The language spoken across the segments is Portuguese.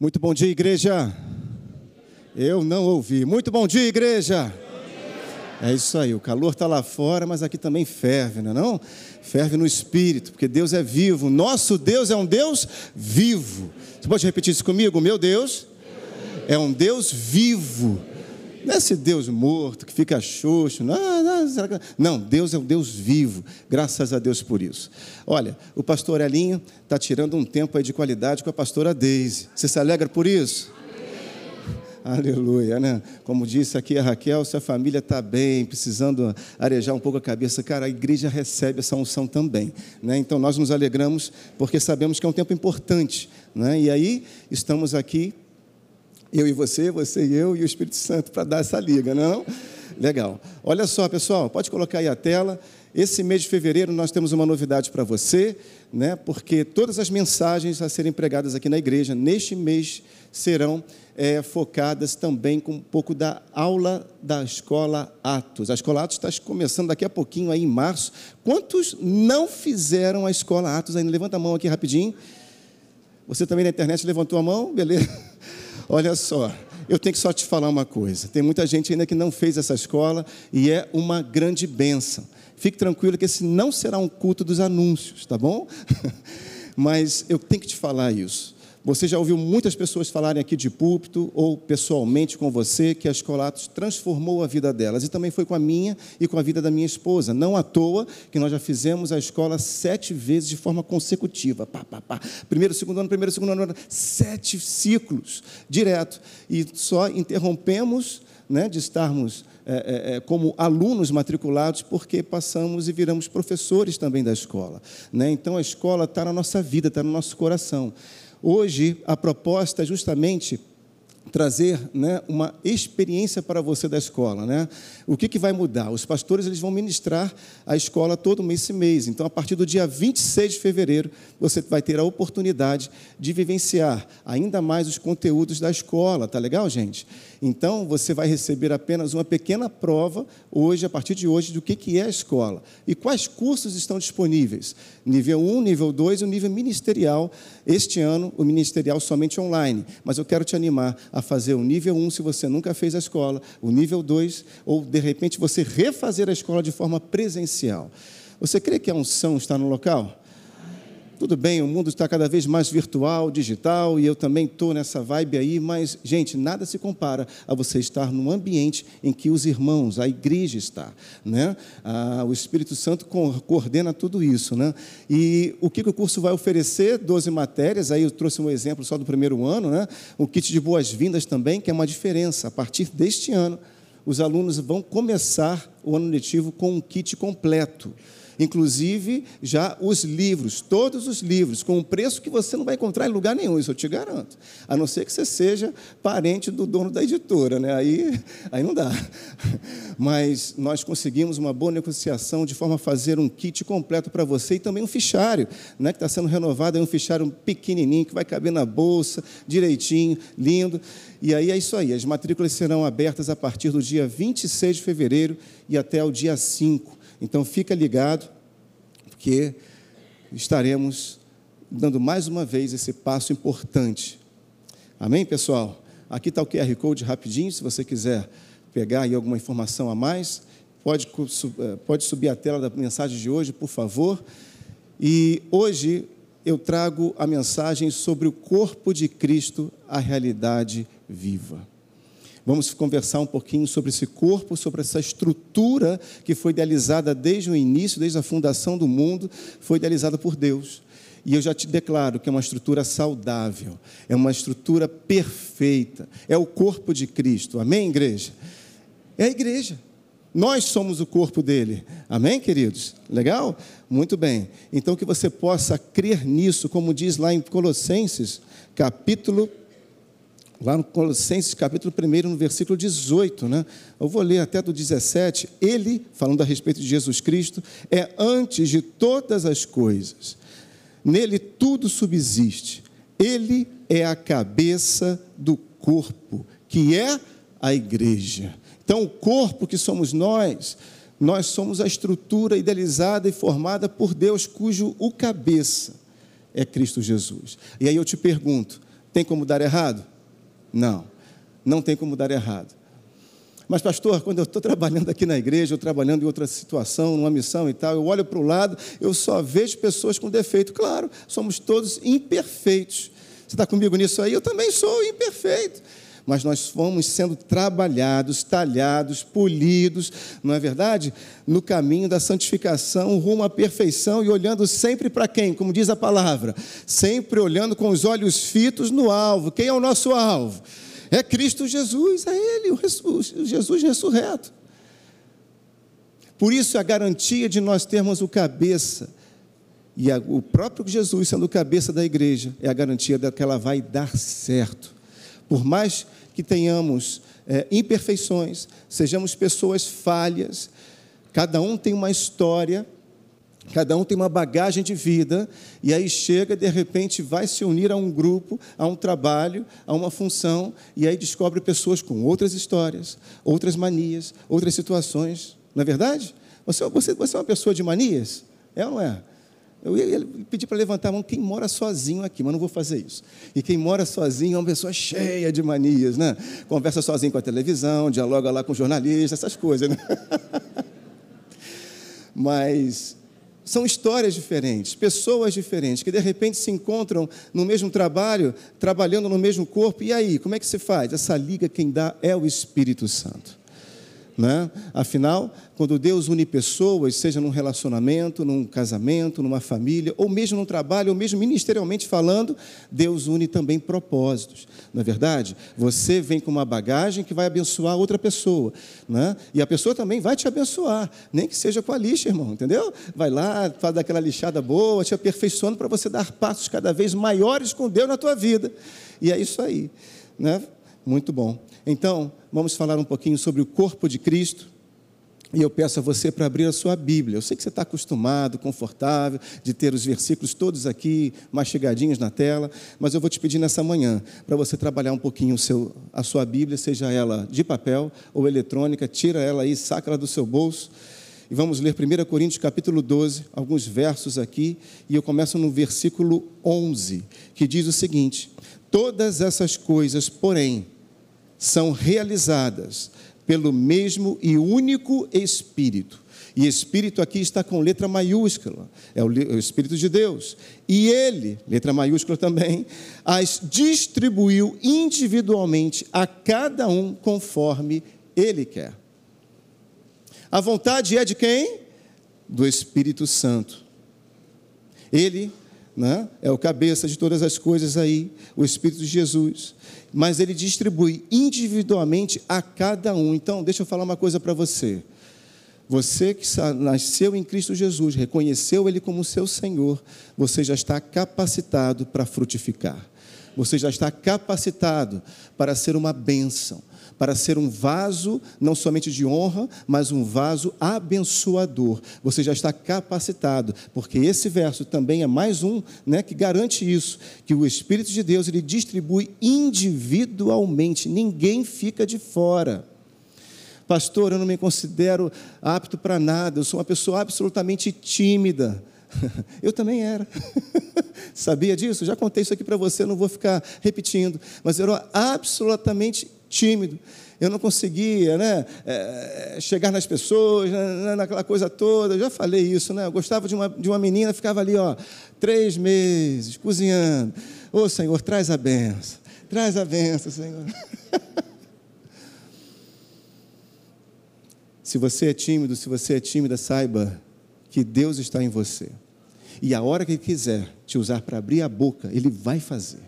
Muito bom dia, igreja. Eu não ouvi. Muito bom dia, igreja. É isso aí, o calor está lá fora, mas aqui também ferve, não é não? Ferve no espírito, porque Deus é vivo. Nosso Deus é um Deus vivo. Você pode repetir isso comigo? Meu Deus é um Deus vivo. Não é esse Deus morto que fica xoxo. Não, não, não, Deus é um Deus vivo. Graças a Deus por isso. Olha, o pastor Elinho está tirando um tempo aí de qualidade com a pastora Deise. Você se alegra por isso? Aleluia, né? Como disse aqui a Raquel, se a família está bem, precisando arejar um pouco a cabeça, cara, a igreja recebe essa unção também, né? Então nós nos alegramos porque sabemos que é um tempo importante, né? E aí estamos aqui eu e você, você e eu e o Espírito Santo para dar essa liga, não? Legal. Olha só, pessoal, pode colocar aí a tela. Esse mês de fevereiro nós temos uma novidade para você, né? Porque todas as mensagens a serem pregadas aqui na igreja neste mês serão é, focadas também com um pouco da aula da escola Atos. A escola Atos está começando daqui a pouquinho aí em março. Quantos não fizeram a escola Atos ainda? Levanta a mão aqui rapidinho. Você também na internet levantou a mão, beleza? Olha só, eu tenho que só te falar uma coisa. Tem muita gente ainda que não fez essa escola e é uma grande bênção. Fique tranquilo que esse não será um culto dos anúncios, tá bom? Mas eu tenho que te falar isso. Você já ouviu muitas pessoas falarem aqui de púlpito ou pessoalmente com você que a Escolatos transformou a vida delas e também foi com a minha e com a vida da minha esposa. Não à toa que nós já fizemos a escola sete vezes de forma consecutiva. Pá, pá, pá. Primeiro, segundo ano, primeiro, segundo ano, sete ciclos direto. E só interrompemos né, de estarmos é, é, é, como alunos matriculados, porque passamos e viramos professores também da escola. Né? Então a escola está na nossa vida, está no nosso coração. Hoje, a proposta é justamente trazer né, uma experiência para você da escola. Né? O que, que vai mudar? Os pastores eles vão ministrar a escola todo mês esse mês. Então, a partir do dia 26 de fevereiro, você vai ter a oportunidade de vivenciar ainda mais os conteúdos da escola. Tá legal, gente? Então, você vai receber apenas uma pequena prova hoje, a partir de hoje, do que, que é a escola. E quais cursos estão disponíveis. Nível 1, nível 2 e o nível ministerial. Este ano, o ministerial somente online. Mas eu quero te animar a fazer o nível 1 se você nunca fez a escola, o nível 2, ou de repente você refazer a escola de forma presencial. Você crê que a unção está no local? Tudo bem, o mundo está cada vez mais virtual, digital, e eu também estou nessa vibe aí, mas, gente, nada se compara a você estar num ambiente em que os irmãos, a igreja está. Né? Ah, o Espírito Santo coordena tudo isso. Né? E o que o curso vai oferecer? Doze matérias, aí eu trouxe um exemplo só do primeiro ano, né? o kit de boas-vindas também, que é uma diferença. A partir deste ano, os alunos vão começar o ano letivo com um kit completo inclusive já os livros, todos os livros, com um preço que você não vai encontrar em lugar nenhum, isso eu te garanto. A não ser que você seja parente do dono da editora, né? aí, aí não dá. Mas nós conseguimos uma boa negociação de forma a fazer um kit completo para você e também um fichário, né? que está sendo renovado, é um fichário pequenininho, que vai caber na bolsa, direitinho, lindo. E aí é isso aí, as matrículas serão abertas a partir do dia 26 de fevereiro e até o dia 5. Então fica ligado, porque estaremos dando mais uma vez esse passo importante. Amém, pessoal? Aqui está o QR Code rapidinho, se você quiser pegar aí alguma informação a mais, pode, eh, pode subir a tela da mensagem de hoje, por favor. E hoje eu trago a mensagem sobre o corpo de Cristo, a realidade viva. Vamos conversar um pouquinho sobre esse corpo, sobre essa estrutura que foi idealizada desde o início, desde a fundação do mundo, foi idealizada por Deus. E eu já te declaro que é uma estrutura saudável, é uma estrutura perfeita, é o corpo de Cristo. Amém, igreja? É a igreja. Nós somos o corpo dele. Amém, queridos? Legal? Muito bem. Então que você possa crer nisso, como diz lá em Colossenses, capítulo lá no Colossenses capítulo 1, no versículo 18, né? Eu vou ler até do 17. Ele, falando a respeito de Jesus Cristo, é antes de todas as coisas. Nele tudo subsiste. Ele é a cabeça do corpo, que é a igreja. Então, o corpo que somos nós, nós somos a estrutura idealizada e formada por Deus, cujo o cabeça é Cristo Jesus. E aí eu te pergunto, Tem como dar errado? Não, não tem como dar errado. Mas, pastor, quando eu estou trabalhando aqui na igreja, ou trabalhando em outra situação, numa missão e tal, eu olho para o lado, eu só vejo pessoas com defeito. Claro, somos todos imperfeitos. Você está comigo nisso aí? Eu também sou imperfeito mas nós fomos sendo trabalhados, talhados, polidos, não é verdade? No caminho da santificação, rumo à perfeição e olhando sempre para quem? Como diz a palavra, sempre olhando com os olhos fitos no alvo. Quem é o nosso alvo? É Cristo Jesus, é Ele, o Jesus ressurreto. Por isso, a garantia de nós termos o cabeça, e a, o próprio Jesus sendo o cabeça da igreja, é a garantia de que ela vai dar certo. Por mais que tenhamos é, imperfeições, sejamos pessoas falhas, cada um tem uma história, cada um tem uma bagagem de vida, e aí chega, de repente, vai se unir a um grupo, a um trabalho, a uma função, e aí descobre pessoas com outras histórias, outras manias, outras situações. Não é verdade? Você, você, você é uma pessoa de manias? É ou não é? Eu ia pedir para levantar a mão quem mora sozinho aqui, mas não vou fazer isso. E quem mora sozinho é uma pessoa cheia de manias, né? Conversa sozinho com a televisão, dialoga lá com jornalistas, essas coisas, né? Mas são histórias diferentes, pessoas diferentes, que de repente se encontram no mesmo trabalho, trabalhando no mesmo corpo. E aí, como é que se faz? Essa liga quem dá é o Espírito Santo. Né? Afinal, quando Deus une pessoas, seja num relacionamento, num casamento, numa família, ou mesmo no trabalho, ou mesmo ministerialmente falando, Deus une também propósitos. Não é verdade? Você vem com uma bagagem que vai abençoar outra pessoa. Né? E a pessoa também vai te abençoar, nem que seja com a lixa, irmão, entendeu? Vai lá, faz daquela lixada boa, te aperfeiçoando para você dar passos cada vez maiores com Deus na tua vida. E é isso aí. Né? Muito bom. Então, vamos falar um pouquinho sobre o corpo de Cristo. E eu peço a você para abrir a sua Bíblia. Eu sei que você está acostumado, confortável, de ter os versículos todos aqui, mastigadinhos na tela, mas eu vou te pedir nessa manhã para você trabalhar um pouquinho seu, a sua Bíblia, seja ela de papel ou eletrônica, tira ela aí, saca ela do seu bolso. E vamos ler 1 Coríntios capítulo 12, alguns versos aqui, e eu começo no versículo 11, que diz o seguinte: Todas essas coisas, porém, são realizadas pelo mesmo e único Espírito. E Espírito aqui está com letra maiúscula, é o Espírito de Deus. E Ele, letra maiúscula também, as distribuiu individualmente a cada um conforme Ele quer. A vontade é de quem? Do Espírito Santo. Ele né, é o cabeça de todas as coisas aí, o Espírito de Jesus mas ele distribui individualmente a cada um. Então, deixa eu falar uma coisa para você. Você que nasceu em Cristo Jesus, reconheceu Ele como seu Senhor, você já está capacitado para frutificar. Você já está capacitado para ser uma bênção para ser um vaso, não somente de honra, mas um vaso abençoador. Você já está capacitado, porque esse verso também é mais um né, que garante isso, que o Espírito de Deus ele distribui individualmente, ninguém fica de fora. Pastor, eu não me considero apto para nada, eu sou uma pessoa absolutamente tímida. Eu também era. Sabia disso? Já contei isso aqui para você, não vou ficar repetindo. Mas eu era absolutamente tímido. Eu não conseguia né, é, chegar nas pessoas, né, né, naquela coisa toda. Eu já falei isso, né? Eu gostava de uma, de uma menina, ficava ali, ó, três meses, cozinhando. Ô oh, Senhor, traz a benção. Traz a benção, Senhor. se você é tímido, se você é tímida, saiba que Deus está em você. E a hora que Ele quiser te usar para abrir a boca, Ele vai fazer.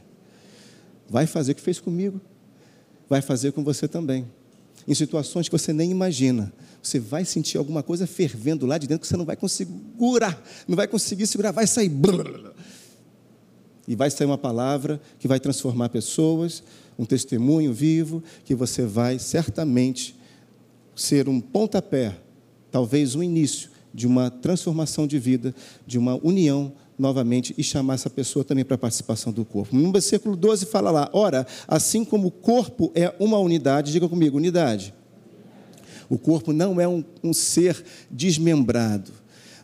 Vai fazer o que fez comigo vai fazer com você também. Em situações que você nem imagina. Você vai sentir alguma coisa fervendo lá de dentro que você não vai conseguir segurar, não vai conseguir segurar, vai sair. E vai sair uma palavra que vai transformar pessoas, um testemunho vivo, que você vai certamente ser um pontapé, talvez um início de uma transformação de vida, de uma união novamente e chamar essa pessoa também para a participação do corpo. No versículo 12 fala lá: ora, assim como o corpo é uma unidade, diga comigo, unidade. O corpo não é um, um ser desmembrado.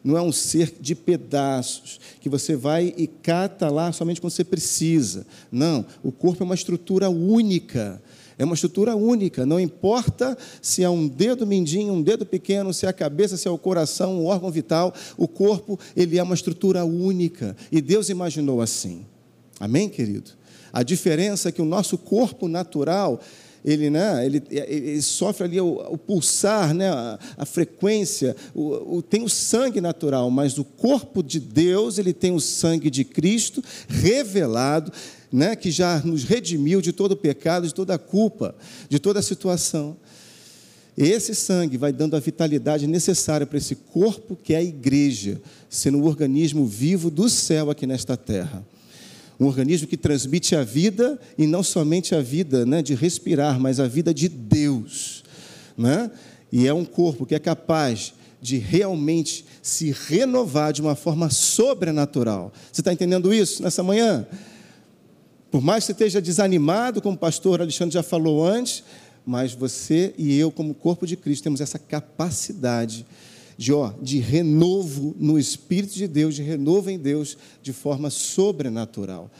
não é um ser de pedaços, que você vai e cata lá somente quando você precisa. Não, o corpo é uma estrutura única. É uma estrutura única, não importa se é um dedo mindinho, um dedo pequeno, se é a cabeça, se é o coração, o órgão vital, o corpo, ele é uma estrutura única. E Deus imaginou assim. Amém, querido? A diferença é que o nosso corpo natural, ele, né, ele, ele sofre ali o, o pulsar, né, a, a frequência, o, o, tem o sangue natural, mas o corpo de Deus, ele tem o sangue de Cristo revelado, né, que já nos redimiu de todo o pecado, de toda a culpa, de toda a situação. Esse sangue vai dando a vitalidade necessária para esse corpo que é a igreja, sendo um organismo vivo do céu aqui nesta terra um organismo que transmite a vida e não somente a vida né, de respirar, mas a vida de Deus. Né? E é um corpo que é capaz de realmente se renovar de uma forma sobrenatural. Você está entendendo isso nessa manhã? Por mais que você esteja desanimado, como o pastor Alexandre já falou antes, mas você e eu, como corpo de Cristo, temos essa capacidade de, ó, de renovo no Espírito de Deus, de renovo em Deus de forma sobrenatural.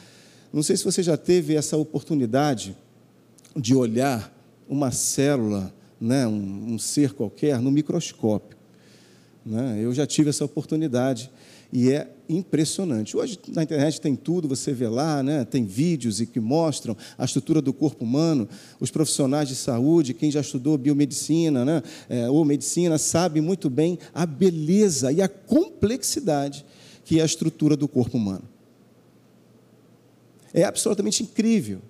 Não sei se você já teve essa oportunidade de olhar uma célula, né, um, um ser qualquer, no microscópio. Né? Eu já tive essa oportunidade e é impressionante. Hoje na internet tem tudo, você vê lá, né? tem vídeos e que mostram a estrutura do corpo humano. Os profissionais de saúde, quem já estudou biomedicina né? É, ou medicina, sabe muito bem a beleza e a complexidade que é a estrutura do corpo humano. É absolutamente incrível.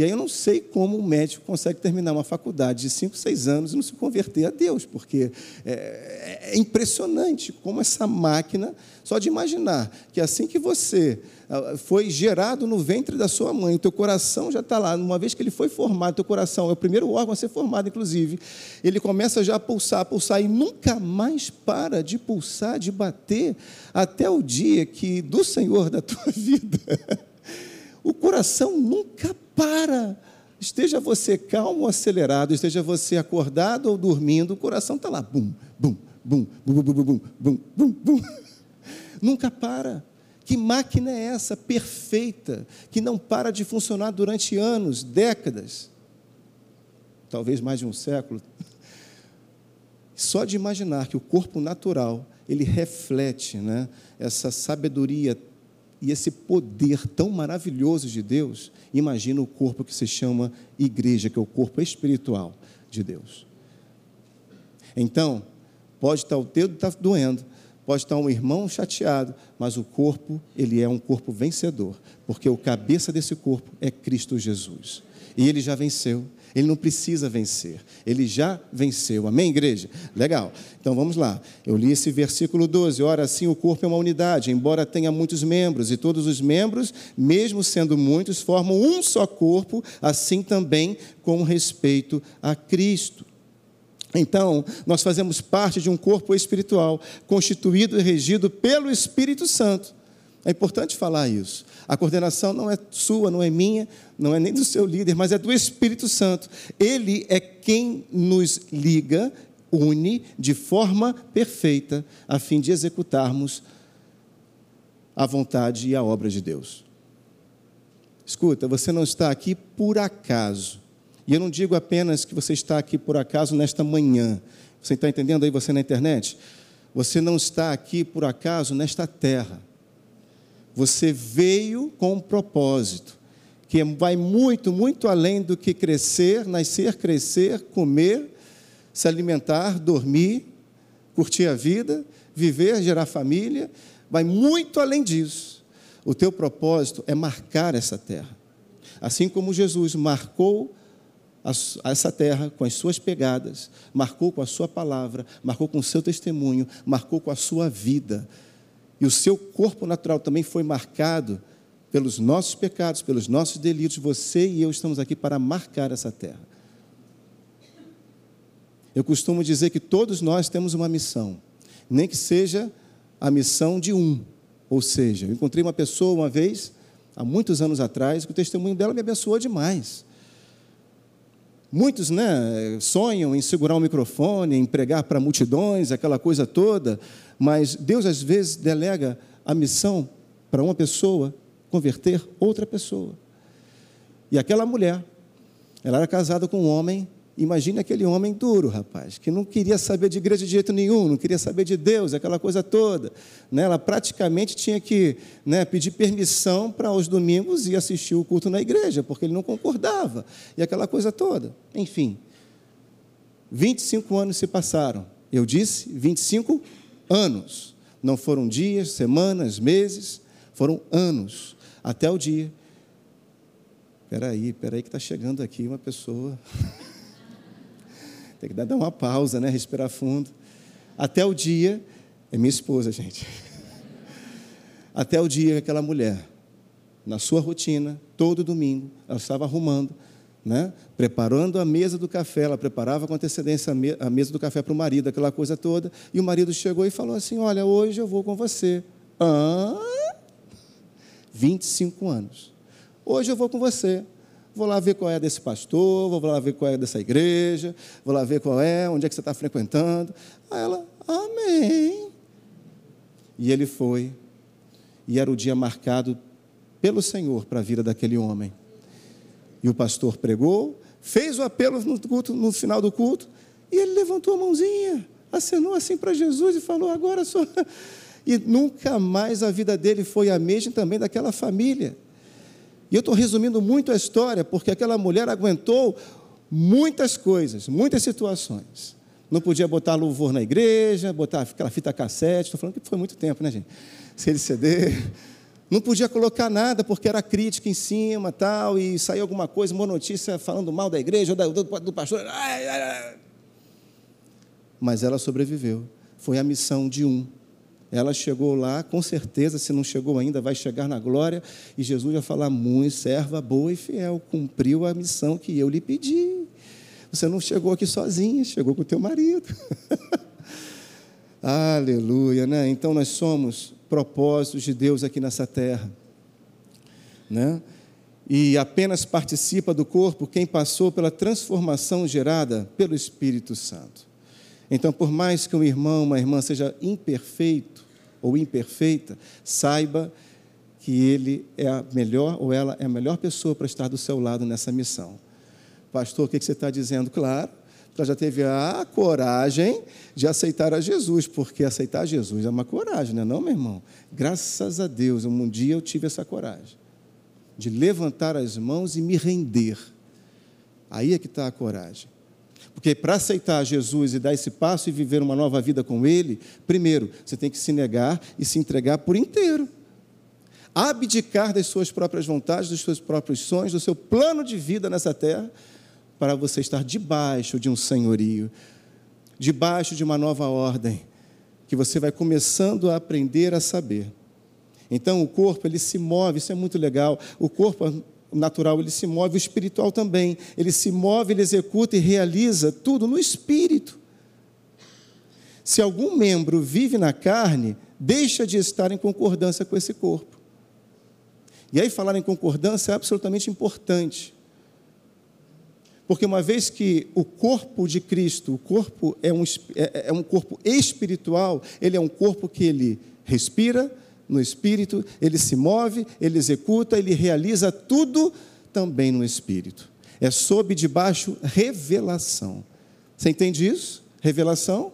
E aí eu não sei como um médico consegue terminar uma faculdade de 5, 6 anos e não se converter a Deus, porque é, é, impressionante como essa máquina, só de imaginar que assim que você ah, foi gerado no ventre da sua mãe, o teu coração já está lá, uma vez que ele foi formado, teu coração é o primeiro órgão a ser formado, inclusive, ele começa já a pulsar, a pulsar, e nunca mais para de pulsar, de bater, até o dia que do Senhor da tua vida o coração nunca para. Esteja você calmo ou acelerado, esteja você acordado ou dormindo, o coração está lá, bum, bum, bum, bum, bum, bum, bum, bum, bum. Nunca para. Que máquina é essa perfeita, que não para de funcionar durante anos, décadas, talvez mais de um século? Só de imaginar que o corpo natural ele reflete né, essa sabedoria e esse poder tão maravilhoso de Deus, imagina o corpo que se chama igreja, que é o corpo espiritual de Deus. Então, pode estar o dedo tá doendo, pode estar um irmão chateado, mas o corpo, ele é um corpo vencedor, porque o cabeça desse corpo é Cristo Jesus. E ele já venceu. Ele não precisa vencer, ele já venceu. Amém, igreja? Legal. Então vamos lá. Eu li esse versículo 12. Ora, assim o corpo é uma unidade, embora tenha muitos membros, e todos os membros, mesmo sendo muitos, formam um só corpo, assim também com respeito a Cristo. Então, nós fazemos parte de um corpo espiritual, constituído e regido pelo Espírito Santo. É importante falar isso. A coordenação não é sua, não é minha, não é nem do seu líder, mas é do Espírito Santo. Ele é quem nos liga, une de forma perfeita, a fim de executarmos a vontade e a obra de Deus. Escuta, você não está aqui por acaso. E eu não digo apenas que você está aqui por acaso nesta manhã. Você está entendendo aí, você na internet? Você não está aqui por acaso nesta terra. Você veio com um propósito, que vai muito, muito além do que crescer, nascer, crescer, comer, se alimentar, dormir, curtir a vida, viver, gerar família, vai muito além disso. O teu propósito é marcar essa terra. Assim como Jesus marcou essa terra com as suas pegadas, marcou com a sua palavra, marcou com o seu testemunho, marcou com a sua vida. E o seu corpo natural também foi marcado pelos nossos pecados, pelos nossos delitos. Você e eu estamos aqui para marcar essa terra. Eu costumo dizer que todos nós temos uma missão, nem que seja a missão de um. Ou seja, eu encontrei uma pessoa uma vez, há muitos anos atrás, que o testemunho dela me abençoou demais. Muitos né, sonham em segurar um microfone, em pregar para multidões, aquela coisa toda, mas Deus às vezes delega a missão para uma pessoa converter outra pessoa. E aquela mulher, ela era casada com um homem Imagine aquele homem duro, rapaz, que não queria saber de igreja de jeito nenhum, não queria saber de Deus, aquela coisa toda. Né? Ela praticamente tinha que né, pedir permissão para aos domingos ir assistir o culto na igreja, porque ele não concordava, e aquela coisa toda. Enfim, 25 anos se passaram. Eu disse 25 anos. Não foram dias, semanas, meses, foram anos. Até o dia. Espera aí, espera aí que está chegando aqui uma pessoa. Tem que dar uma pausa, né? Respirar fundo. Até o dia, é minha esposa, gente. Até o dia que aquela mulher, na sua rotina, todo domingo, ela estava arrumando, né? preparando a mesa do café, ela preparava com antecedência a mesa do café para o marido, aquela coisa toda, e o marido chegou e falou assim: Olha, hoje eu vou com você. Ah, 25 anos. Hoje eu vou com você. Vou lá ver qual é desse pastor, vou lá ver qual é dessa igreja, vou lá ver qual é, onde é que você está frequentando. Aí ela, amém. E ele foi, e era o dia marcado pelo Senhor para a vida daquele homem. E o pastor pregou, fez o apelo no, culto, no final do culto, e ele levantou a mãozinha, acenou assim para Jesus e falou: Agora sou. E nunca mais a vida dele foi a mesma também daquela família. E eu estou resumindo muito a história, porque aquela mulher aguentou muitas coisas, muitas situações. Não podia botar louvor na igreja, botar aquela fita cassete, estou falando que foi muito tempo, né, gente? Se ele ceder. Não podia colocar nada, porque era crítica em cima, tal, e saiu alguma coisa, uma notícia falando mal da igreja, ou do, do pastor. Mas ela sobreviveu. Foi a missão de um ela chegou lá, com certeza, se não chegou ainda, vai chegar na glória, e Jesus vai falar: muito serva boa e fiel, cumpriu a missão que eu lhe pedi. Você não chegou aqui sozinha, chegou com o teu marido. Aleluia, né? Então nós somos propósitos de Deus aqui nessa terra, né? E apenas participa do corpo quem passou pela transformação gerada pelo Espírito Santo. Então, por mais que um irmão, uma irmã seja imperfeito ou imperfeita, saiba que ele é a melhor ou ela é a melhor pessoa para estar do seu lado nessa missão. Pastor, o que você está dizendo? Claro, ela já teve a coragem de aceitar a Jesus, porque aceitar Jesus é uma coragem, não é não, meu irmão? Graças a Deus, um dia eu tive essa coragem de levantar as mãos e me render. Aí é que está a coragem. Porque para aceitar Jesus e dar esse passo e viver uma nova vida com Ele, primeiro, você tem que se negar e se entregar por inteiro. Abdicar das suas próprias vontades, dos seus próprios sonhos, do seu plano de vida nessa terra, para você estar debaixo de um senhorio, debaixo de uma nova ordem, que você vai começando a aprender a saber. Então, o corpo, ele se move, isso é muito legal. O corpo natural ele se move, o espiritual também. Ele se move, ele executa e realiza tudo no espírito. Se algum membro vive na carne, deixa de estar em concordância com esse corpo. E aí, falar em concordância é absolutamente importante. Porque uma vez que o corpo de Cristo, o corpo é um, é, é um corpo espiritual, ele é um corpo que ele respira, no espírito, ele se move, ele executa, ele realiza tudo também no espírito. É sob debaixo revelação. Você entende isso? Revelação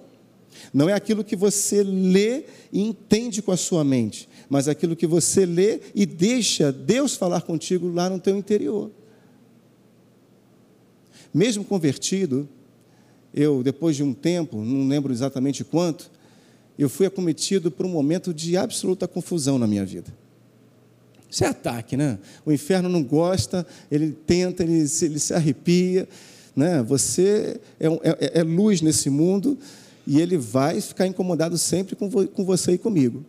não é aquilo que você lê e entende com a sua mente, mas aquilo que você lê e deixa Deus falar contigo lá no teu interior. Mesmo convertido, eu depois de um tempo, não lembro exatamente quanto, eu fui acometido por um momento de absoluta confusão na minha vida. Isso é ataque, né? O inferno não gosta, ele tenta, ele se, ele se arrepia. Né? Você é, é, é, luz nesse mundo e ele vai ficar incomodado sempre com, vo, com você e comigo.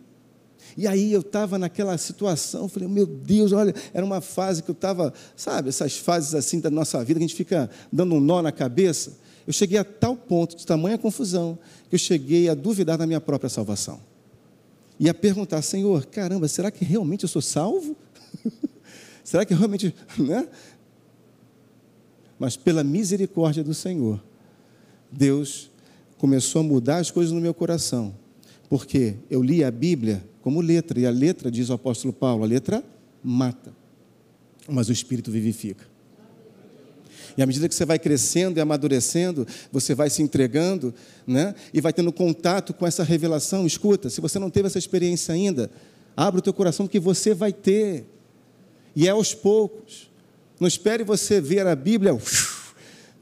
E aí eu estava naquela situação, falei, meu Deus, olha, era uma fase que eu estava, sabe, essas fases assim da nossa vida, que a gente fica dando um nó na cabeça. Eu cheguei a tal ponto de tamanha confusão que eu cheguei a duvidar da minha própria salvação. E a perguntar, Senhor, caramba, será que realmente eu sou salvo? será que realmente, né? mas pela misericórdia do Senhor, Deus começou a mudar as coisas no meu coração. Porque eu li a Bíblia como letra, e a letra, diz o apóstolo Paulo, a letra mata, mas o Espírito vivifica. E à medida que você vai crescendo e amadurecendo, você vai se entregando, né? E vai tendo contato com essa revelação. Escuta, se você não teve essa experiência ainda, abra o teu coração que você vai ter. E é aos poucos. Não espere você ver a Bíblia,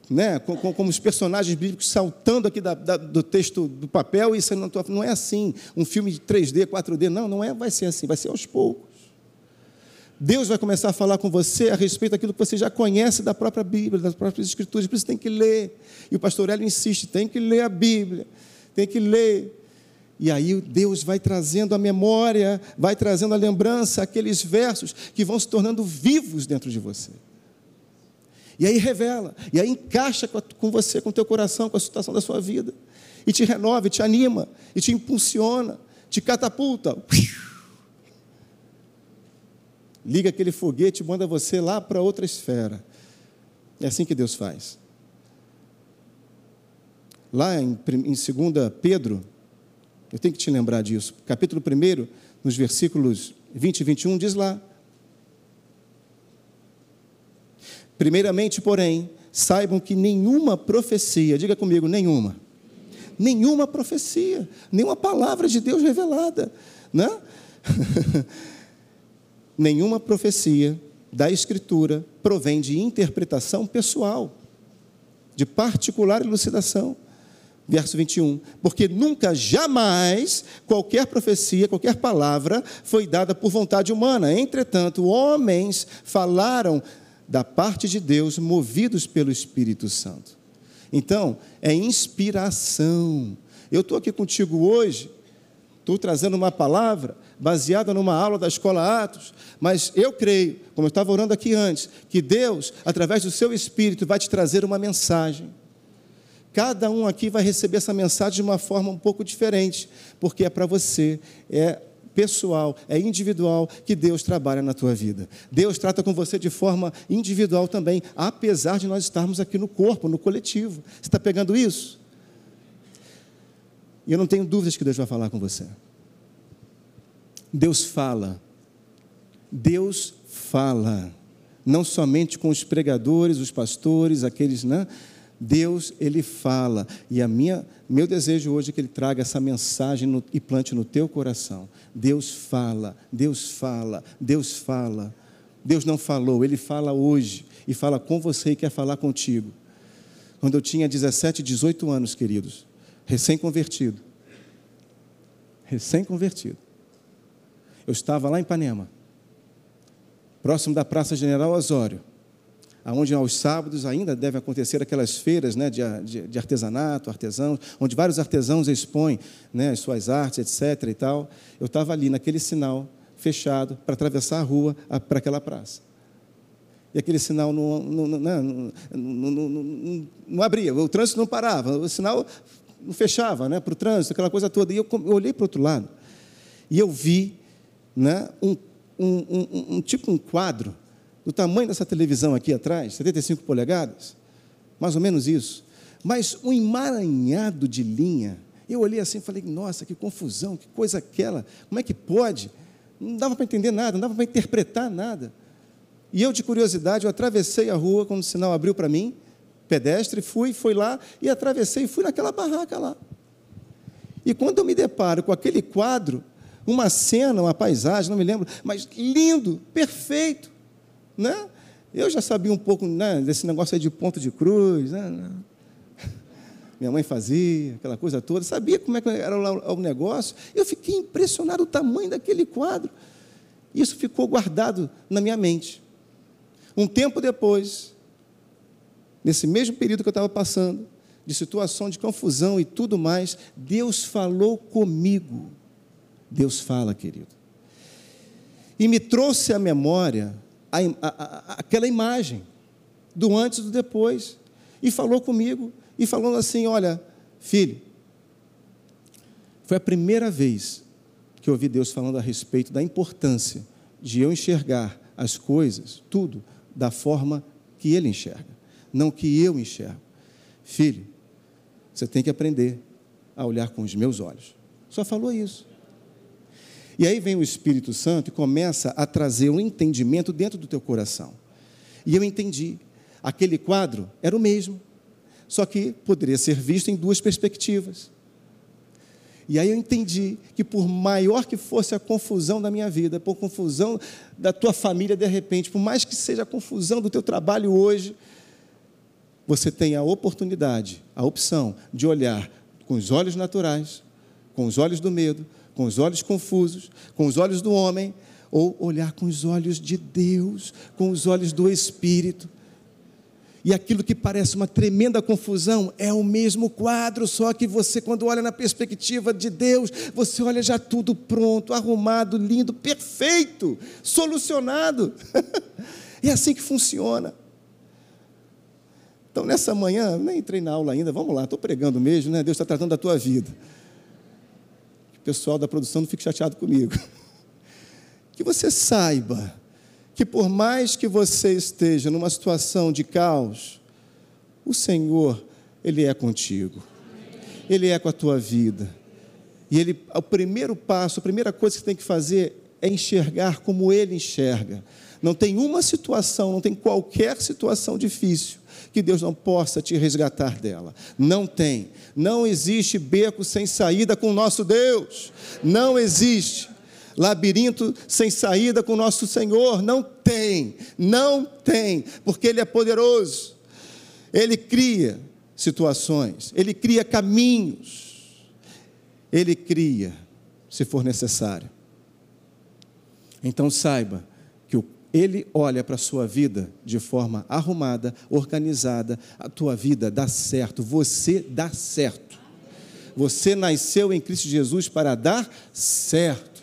né? Como, como os personagens bíblicos saltando aqui da, da, do texto do papel e saindo na tua Não é assim. Um filme de 3D, 4D. Não, não é, vai ser assim, vai ser aos poucos. Deus vai começar a falar com você a respeito daquilo que você já conhece da própria Bíblia, das próprias Escrituras, por isso tem que ler. E o pastor Hélio insiste: tem que ler a Bíblia, tem que ler. E aí Deus vai trazendo a memória, vai trazendo a lembrança, aqueles versos que vão se tornando vivos dentro de você. E aí revela, e aí encaixa com você, com o teu coração, com a situação da sua vida. E te renova, e te anima, e te impulsiona, te catapulta liga aquele foguete e manda você lá para outra esfera. É assim que Deus faz. Lá em, em 2 Pedro, eu tenho que te lembrar disso, capítulo 1, nos versículos 20 e 21, diz lá: Primeiramente, porém, saibam que nenhuma profecia, diga comigo, nenhuma, nenhuma profecia, nenhuma palavra de Deus revelada, né? nenhuma profecia da Escritura provém de interpretação pessoal, de particular elucidação. Verso 21. Porque nunca, jamais, qualquer profecia, qualquer palavra foi dada por vontade humana. Entretanto, homens falaram da parte de Deus, movidos pelo Espírito Santo. Então, é inspiração. Eu estou aqui contigo hoje, estou trazendo uma palavra baseada numa aula da escola Atos, mas eu creio, como eu estava orando aqui antes, que Deus, através do seu Espírito, vai te trazer uma mensagem. Cada um aqui vai receber essa mensagem de uma forma um pouco diferente, porque é para você, é pessoal, é individual que Deus trabalha na tua vida. Deus trata com você de forma individual também, apesar de nós estarmos aqui no corpo, no coletivo. Você está pegando isso? E eu não tenho dúvidas que Deus vai falar com você. Deus fala. Deus fala. Não somente com os pregadores, os pastores, aqueles, né? Deus, ele fala. E a minha, meu desejo hoje é que ele traga essa mensagem no, e plante no teu coração. Deus fala, Deus fala, Deus fala. Deus não falou, ele fala hoje e fala com você e quer falar contigo. Quando eu tinha 17, 18 anos, queridos, recém-convertido. Recém-convertido eu estava lá em Ipanema, próximo da Praça General Osório, onde aos sábados ainda devem acontecer aquelas feiras né, de, de, de, artesanato, artesãos, onde vários artesãos expõem né, as suas artes, etc. e tal. Eu estava ali naquele sinal fechado para atravessar a rua para aquela praça. E aquele sinal não, não, não, não, não abria, o trânsito não parava, o sinal não fechava né, para o trânsito, aquela coisa toda. E eu, eu olhei para o outro lado e eu vi né, um, um, um, um tipo um quadro do tamanho dessa televisão aqui atrás, 75 polegadas, mais ou menos isso, mas um emaranhado de linha. Eu olhei assim e falei, nossa, que confusão, que coisa aquela, como é que pode? Não dava para entender nada, não dava para interpretar nada. E eu, de curiosidade, eu atravessei a rua quando o sinal abriu para mim, pedestre, fui, fui lá e atravessei e fui naquela barraca lá. E quando eu me deparo com aquele quadro, uma cena, uma paisagem, não me lembro, mas lindo, perfeito, né? Eu já sabia um pouco né, desse negócio aí de ponto de cruz, né? Minha mãe fazia, aquela coisa toda, sabia como é era o negócio. Eu fiquei impressionado o tamanho daquele quadro. Isso ficou guardado na minha mente. Um tempo depois, nesse mesmo período que eu estava passando, de situação de confusão e tudo mais, Deus falou comigo. Deus fala, querido. E me trouxe à memória a, a, aquela imagem do antes e do depois. E falou comigo, e falando assim: Olha, filho, foi a primeira vez que eu ouvi Deus falando a respeito da importância de eu enxergar as coisas, tudo, da forma que Ele enxerga. não que eu enxergo. Filho, você tem que aprender a olhar com os meus olhos. Só falou isso. E aí vem o Espírito Santo e começa a trazer um entendimento dentro do teu coração. E eu entendi. Aquele quadro era o mesmo, só que poderia ser visto em duas perspectivas. E aí eu entendi que por maior que fosse a confusão da minha vida, por confusão da tua família de repente, por mais que seja a confusão do teu trabalho hoje, você tem a oportunidade, a opção de olhar com os olhos naturais, com os olhos do medo, com os olhos confusos, com os olhos do homem, ou olhar com os olhos de Deus, com os olhos do Espírito e aquilo que parece uma tremenda confusão é o mesmo quadro, só que você, quando olha na perspectiva de Deus, você olha já tudo pronto, arrumado, lindo, perfeito, solucionado. é assim que funciona. Então, nessa manhã, nem entrei na aula ainda, vamos lá, estou pregando mesmo, né? Deus está tratando da tua vida. Pessoal da produção não fique chateado comigo. Que você saiba que por mais que você esteja numa situação de caos, o Senhor, Ele é contigo. Ele é com a tua vida. E ele, o primeiro passo, a primeira coisa que você tem que fazer é enxergar como Ele enxerga. Não tem uma situação, não tem qualquer situação difícil que Deus não possa te resgatar dela. Não tem. Não existe beco sem saída com o nosso Deus. Não existe labirinto sem saída com nosso Senhor. Não tem, não tem, porque Ele é poderoso. Ele cria situações, Ele cria caminhos, Ele cria, se for necessário. Então saiba Ele olha para a sua vida de forma arrumada, organizada, a tua vida dá certo, você dá certo. Você nasceu em Cristo Jesus para dar certo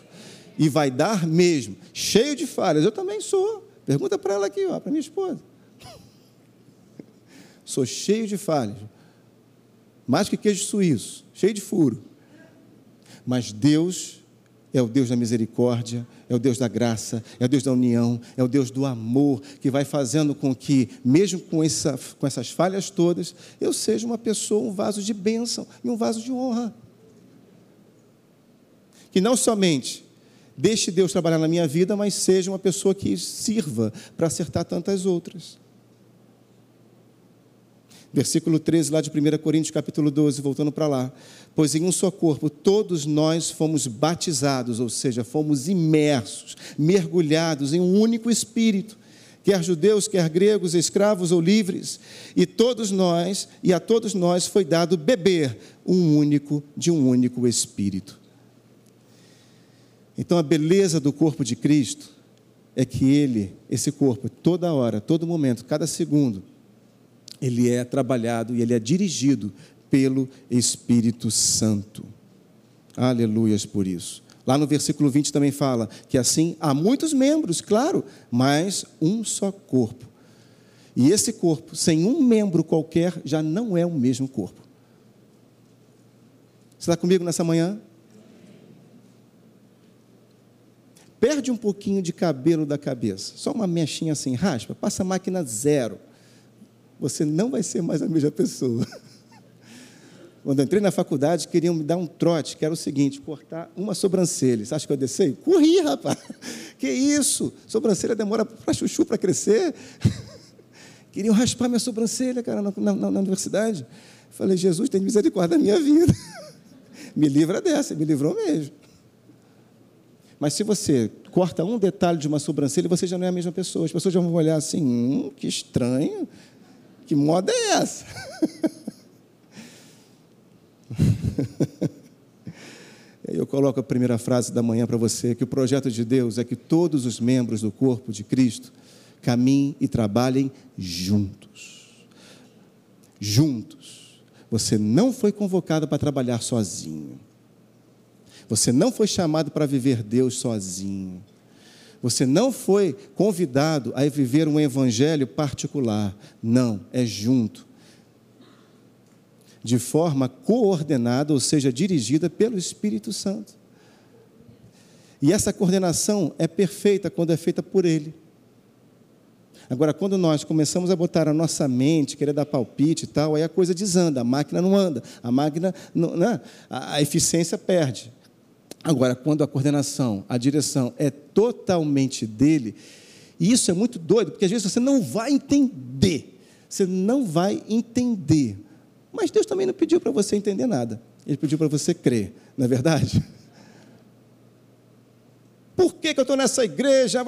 e vai dar mesmo, cheio de falhas. Eu também sou. Pergunta para ela aqui, para minha esposa. sou cheio de falhas. Mais que queijo suíço, cheio de furo. Mas Deus é o Deus da misericórdia, é o Deus da graça, é o Deus da união, é o Deus do amor, que vai fazendo com que, mesmo com, essa, com essas falhas todas, eu seja uma pessoa, um vaso de bênção e um vaso de honra. Que não somente Deixe Deus trabalhar na minha vida, mas seja uma pessoa que sirva para acertar tantas outras. Versículo 13, lá de 1 Coríntios, capítulo 12, voltando para lá. Pois em um só corpo todos nós fomos batizados, ou seja, fomos imersos, mergulhados em um único espírito, quer judeus, quer gregos, escravos ou livres, e todos nós, e a todos nós foi dado beber um único de um único espírito. Então a beleza do corpo de Cristo é que ele, esse corpo, toda hora, todo momento, cada segundo, ele é trabalhado e ele é dirigido pelo Espírito Santo. Aleluias por isso. Lá no versículo 20 também fala que assim há muitos membros, claro, mas um só corpo. E esse corpo, sem um membro qualquer, já não é o mesmo corpo. Você está comigo nessa manhã? Perde um pouquinho de cabelo da cabeça, só uma mechinha assim, raspa, passa a máquina zero. Você não vai ser mais a mesma pessoa. Quando entrei na faculdade, queriam me dar um trote, que era o seguinte: cortar uma sobrancelha. Você acha que eu desci? Corri, rapaz. Que isso? Sobrancelha demora para chuchu para crescer. Queriam raspar minha sobrancelha, cara, na, na, na universidade. Falei, Jesus, tem misericórdia da minha vida. me livra dessa, me livrou mesmo. Mas se você corta um detalhe de uma sobrancelha, você já não é a mesma pessoa. As pessoas já vão olhar assim: hum, que estranho, que moda é essa? Eu coloco a primeira frase da manhã para você: que o projeto de Deus é que todos os membros do corpo de Cristo caminhem e trabalhem juntos. Juntos. Você não foi convocado para trabalhar sozinho. Você não foi chamado para viver Deus sozinho. Você não foi convidado a viver um evangelho particular. Não, é junto. De forma coordenada, ou seja, dirigida pelo Espírito Santo. E essa coordenação é perfeita quando é feita por Ele. Agora, quando nós começamos a botar a nossa mente, querer dar palpite e tal, aí a coisa desanda, a máquina não anda, a máquina, não, né? a, a eficiência perde. Agora, quando a coordenação, a direção é totalmente dele, e isso é muito doido, porque às vezes você não vai entender, você não vai entender. Mas Deus também não pediu para você entender nada, Ele pediu para você crer, não é verdade? Por que, que eu estou nessa igreja?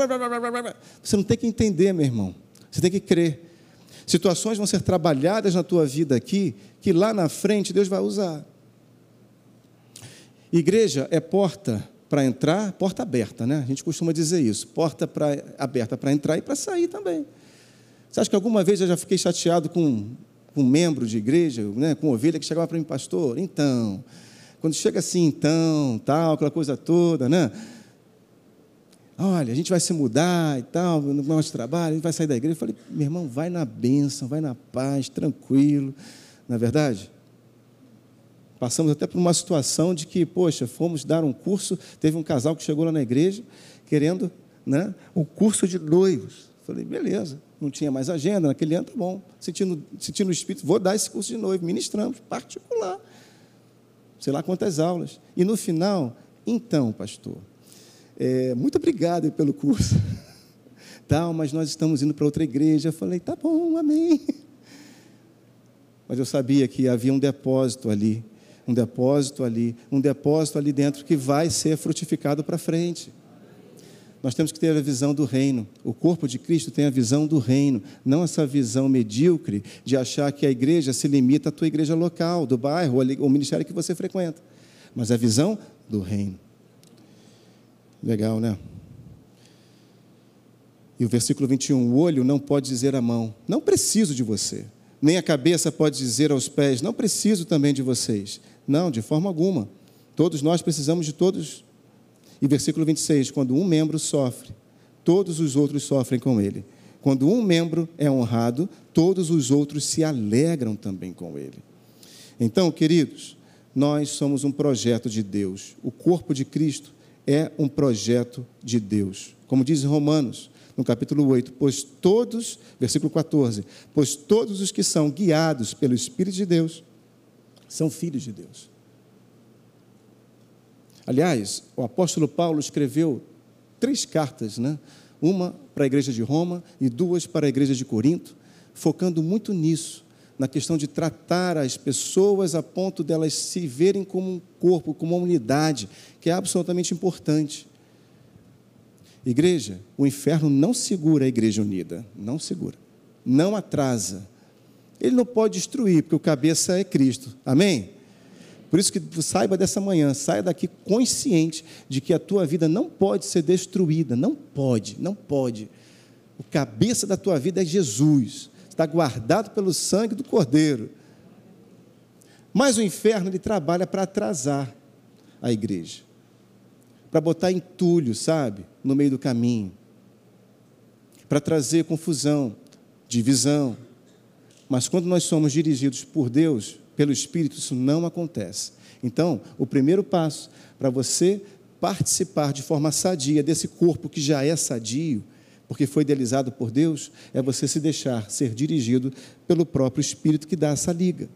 Você não tem que entender, meu irmão. Você tem que crer. Situações vão ser trabalhadas na tua vida aqui, que lá na frente Deus vai usar. Igreja é porta para entrar, porta aberta, né? A gente costuma dizer isso. Porta pra, aberta para entrar e para sair também. Você acha que alguma vez eu já fiquei chateado com, com um membro de igreja, né, com ovelha que chegava para mim, pastor? Então, quando chega assim, então, tal, aquela coisa toda, né? olha, a gente vai se mudar e tal, no nosso trabalho, a gente vai sair da igreja. Eu falei, meu irmão, vai na bênção, vai na paz, tranquilo. Na é verdade? Passamos até por uma situação de que, poxa, fomos dar um curso, teve um casal que chegou lá na igreja querendo né, um curso de noivos. Falei, beleza, não tinha mais agenda, naquele ano tá bom. Sentindo, sentindo o espírito, vou dar esse curso de noivo, ministramos, particular. Sei lá quantas aulas. E no final, então, pastor, é, muito obrigado pelo curso. Tal, mas nós estamos indo para outra igreja. Eu falei, tá bom, amém. Mas eu sabia que havia um depósito ali, um depósito ali, um depósito ali dentro que vai ser frutificado para frente. Nós temos que ter a visão do reino. O corpo de Cristo tem a visão do reino, não essa visão medíocre de achar que a igreja se limita à tua igreja local, do bairro, ou ministério que você frequenta, mas a visão do reino. Legal, né? E o versículo 21, o olho não pode dizer à mão, não preciso de você. Nem a cabeça pode dizer aos pés, não preciso também de vocês. Não, de forma alguma. Todos nós precisamos de todos. E versículo 26, quando um membro sofre, todos os outros sofrem com ele. Quando um membro é honrado, todos os outros se alegram também com ele. Então, queridos, nós somos um projeto de Deus. O corpo de Cristo é um projeto de Deus. Como diz Romanos, no capítulo 8, pois todos, versículo 14, pois todos os que são guiados pelo Espírito de Deus são filhos de Deus. Aliás, o apóstolo Paulo escreveu três cartas, né? Uma para a igreja de Roma e duas para a igreja de Corinto, focando muito nisso, na questão de tratar as pessoas a ponto delas se verem como um corpo, como uma unidade, que é absolutamente importante. Igreja, o inferno não segura a igreja unida, não segura, não atrasa. Ele não pode destruir, porque o cabeça é Cristo. Amém? Por isso que saiba dessa manhã, saia daqui consciente de que a tua vida não pode ser destruída, não pode, não pode. O cabeça da tua vida é Jesus está guardado pelo sangue do Cordeiro. Mas o inferno ele trabalha para atrasar a igreja, para botar entulho, sabe, no meio do caminho, para trazer confusão, divisão. Mas quando nós somos dirigidos por Deus, pelo Espírito, isso não acontece. Então, o primeiro passo para você participar de forma sadia desse corpo que já é sadio porque foi idealizado por Deus, é você se deixar ser dirigido pelo próprio Espírito que dá essa liga.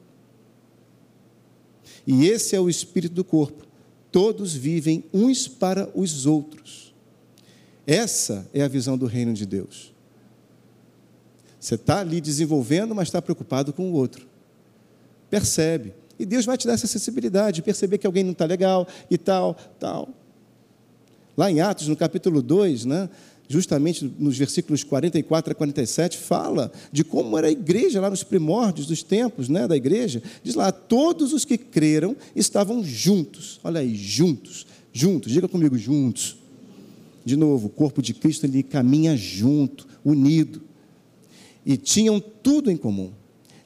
E esse é o espírito do corpo. Todos vivem uns para os outros. Essa é a visão do reino de Deus. Você está ali desenvolvendo, mas está preocupado com o outro. Percebe. E Deus vai te dar essa sensibilidade, perceber que alguém não está legal e tal, tal. Lá em Atos, no capítulo 2, né, justamente nos versículos 44 a 47, fala de como era a igreja lá nos primórdios dos tempos né, da igreja. Diz lá: todos os que creram estavam juntos. Olha aí, juntos, juntos, diga comigo, juntos. De novo, o corpo de Cristo ele caminha junto, unido. E tinham tudo em comum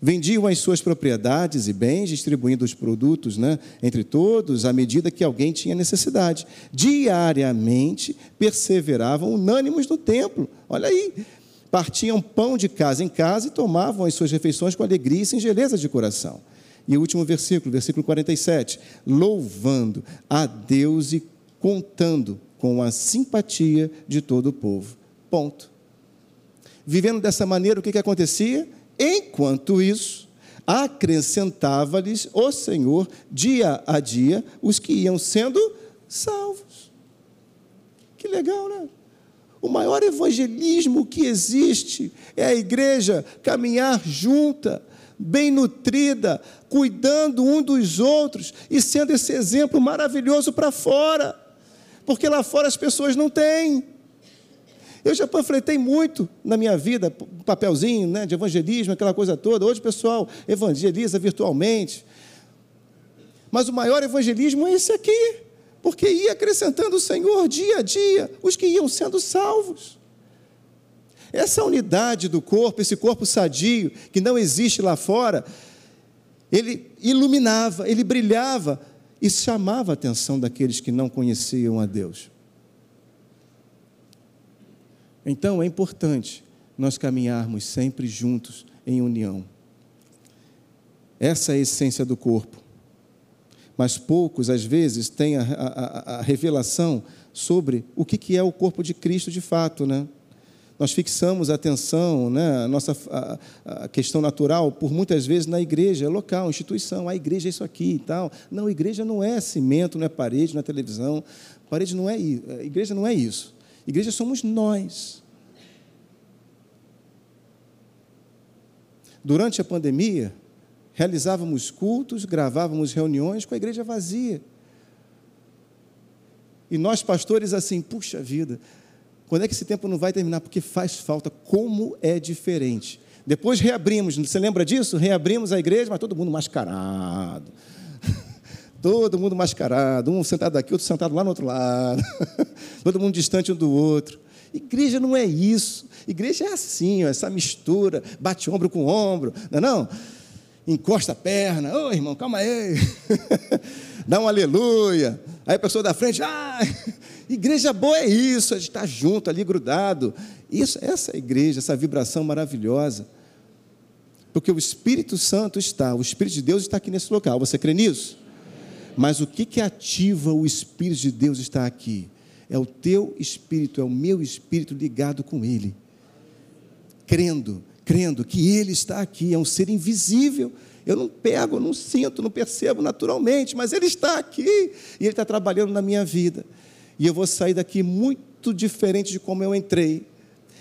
vendiam as suas propriedades e bens, distribuindo os produtos né, entre todos, à medida que alguém tinha necessidade. Diariamente perseveravam unânimes no templo. Olha aí. Partiam pão de casa em casa e tomavam as suas refeições com alegria e singeleza de coração. E o último versículo, versículo 47. Louvando a Deus e contando com a simpatia de todo o povo. Ponto. Vivendo dessa maneira, o que, que acontecia? Enquanto isso, acrescentava-lhes o Senhor, dia a dia, os que iam sendo salvos. Que legal, né? O maior evangelismo que existe é a igreja caminhar junta, bem nutrida, cuidando um dos outros e sendo esse exemplo maravilhoso para fora, porque lá fora as pessoas não têm. Eu já panfletei muito na minha vida, papelzinho né, de evangelismo, aquela coisa toda. Hoje o pessoal evangeliza virtualmente. Mas o maior evangelismo é esse aqui porque ia acrescentando o Senhor dia a dia os que iam sendo salvos. Essa unidade do corpo, esse corpo sadio, que não existe lá fora, ele iluminava, ele brilhava e chamava a atenção daqueles que não conheciam a Deus. Então é importante nós caminharmos sempre juntos em união. Essa é a essência do corpo mas poucos, às vezes, têm a, a, a revelação sobre o que, que é o corpo de Cristo de fato. Né? Nós fixamos a atenção, né, a nossa a, a questão natural, por muitas vezes na igreja, local, instituição. A igreja é isso aqui e tal. Não, igreja não é cimento, não é parede, não é televisão. Parede não é igreja não é isso. Igreja somos nós. Durante a pandemia, realizávamos cultos, gravávamos reuniões com a igreja vazia. E nós, pastores, assim, puxa vida, quando é que esse tempo não vai terminar? Porque faz falta, como é diferente. Depois reabrimos, você lembra disso? Reabrimos a igreja, mas todo mundo mascarado. todo mundo mascarado, um sentado aqui, outro sentado lá no outro lado. todo mundo distante um do outro. Igreja não é isso. Igreja é assim, ó, essa mistura, bate ombro com ombro, não é não? encosta a perna, ô irmão, calma aí, dá um aleluia. Aí a pessoa da frente, ah, igreja boa é isso, a gente está junto ali, grudado. Isso, essa é a igreja, essa vibração maravilhosa. Porque o Espírito Santo está, o Espírito de Deus está aqui nesse local. Você crê nisso? Mas o que, que ativa o Espírito de Deus estar aqui? É o teu espírito, é o meu espírito ligado com Ele, crendo crendo que Ele está aqui, é um ser invisível. Eu não pego, não sinto, não percebo naturalmente, mas Ele está aqui e Ele está trabalhando na minha vida. E eu vou sair daqui muito diferente de como eu entrei,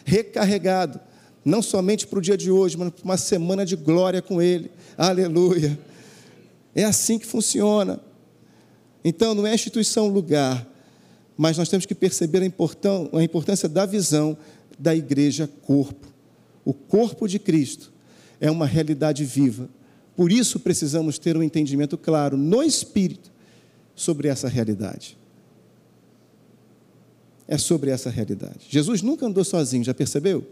recarregado, não somente para o dia de hoje, mas para uma semana de glória com Ele. Aleluia. É assim que funciona. Então, não é instituição lugar, mas nós temos que perceber a importância da visão da igreja corpo. O corpo de Cristo é uma realidade viva. Por isso precisamos ter um entendimento claro no espírito sobre essa realidade. É sobre essa realidade. Jesus nunca andou sozinho, já percebeu?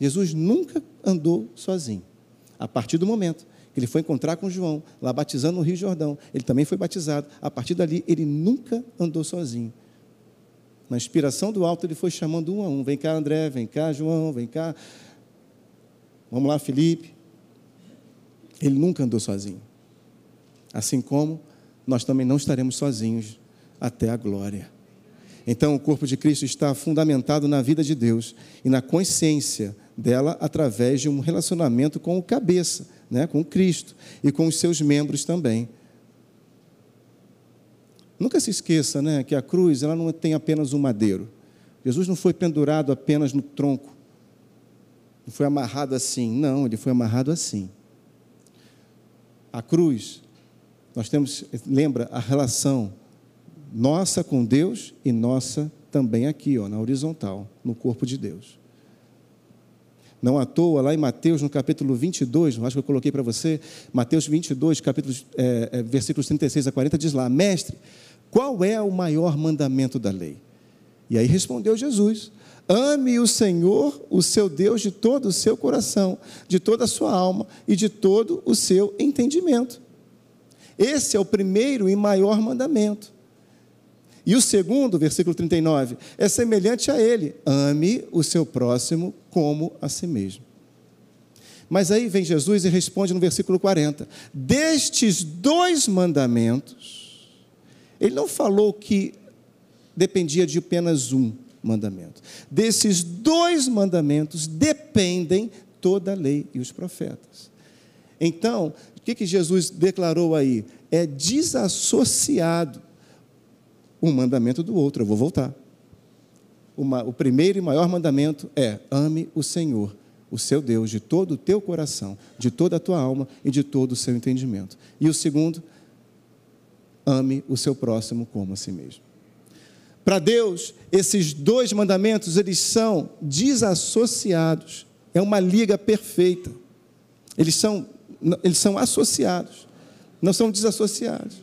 Jesus nunca andou sozinho. A partir do momento que ele foi encontrar com João, lá batizando no Rio Jordão, ele também foi batizado. A partir dali, ele nunca andou sozinho. Na inspiração do alto, ele foi chamando um a um: vem cá, André, vem cá, João, vem cá, Vamos lá, Felipe. Ele nunca andou sozinho. Assim como nós também não estaremos sozinhos até a glória. Então, o corpo de Cristo está fundamentado na vida de Deus e na consciência dela através de um relacionamento com o cabeça, né, com Cristo e com os seus membros também. Nunca se esqueça né, que a cruz ela não tem apenas um madeiro. Jesus não foi pendurado apenas no tronco. Não foi amarrado assim. Não, ele foi amarrado assim. A cruz, nós temos, lembra, a relação nossa com Deus e nossa também aqui, ó, na horizontal, no corpo de Deus. Não à toa, lá em Mateus, no capítulo 22, acho que eu coloquei para você, Mateus 22, capítulo, é, é, versículos 36 a 40, diz lá: Mestre, qual é o maior mandamento da lei? E aí respondeu Jesus: Ame o Senhor, o seu Deus, de todo o seu coração, de toda a sua alma e de todo o seu entendimento. Esse é o primeiro e maior mandamento. E o segundo, versículo 39, é semelhante a ele: ame o seu próximo como a si mesmo. Mas aí vem Jesus e responde no versículo 40: Destes dois mandamentos, ele não falou que dependia de apenas um mandamento. Desses dois mandamentos dependem toda a lei e os profetas. Então, o que, que Jesus declarou aí? É desassociado um mandamento do outro. Eu vou voltar. Uma, o primeiro e maior mandamento é: ame o Senhor, o seu Deus, de todo o teu coração, de toda a tua alma e de todo o seu entendimento. E o segundo, ame o seu próximo como a si mesmo. Para Deus, esses dois mandamentos, eles são desassociados. É uma liga perfeita. Eles são, eles são associados, não são desassociados.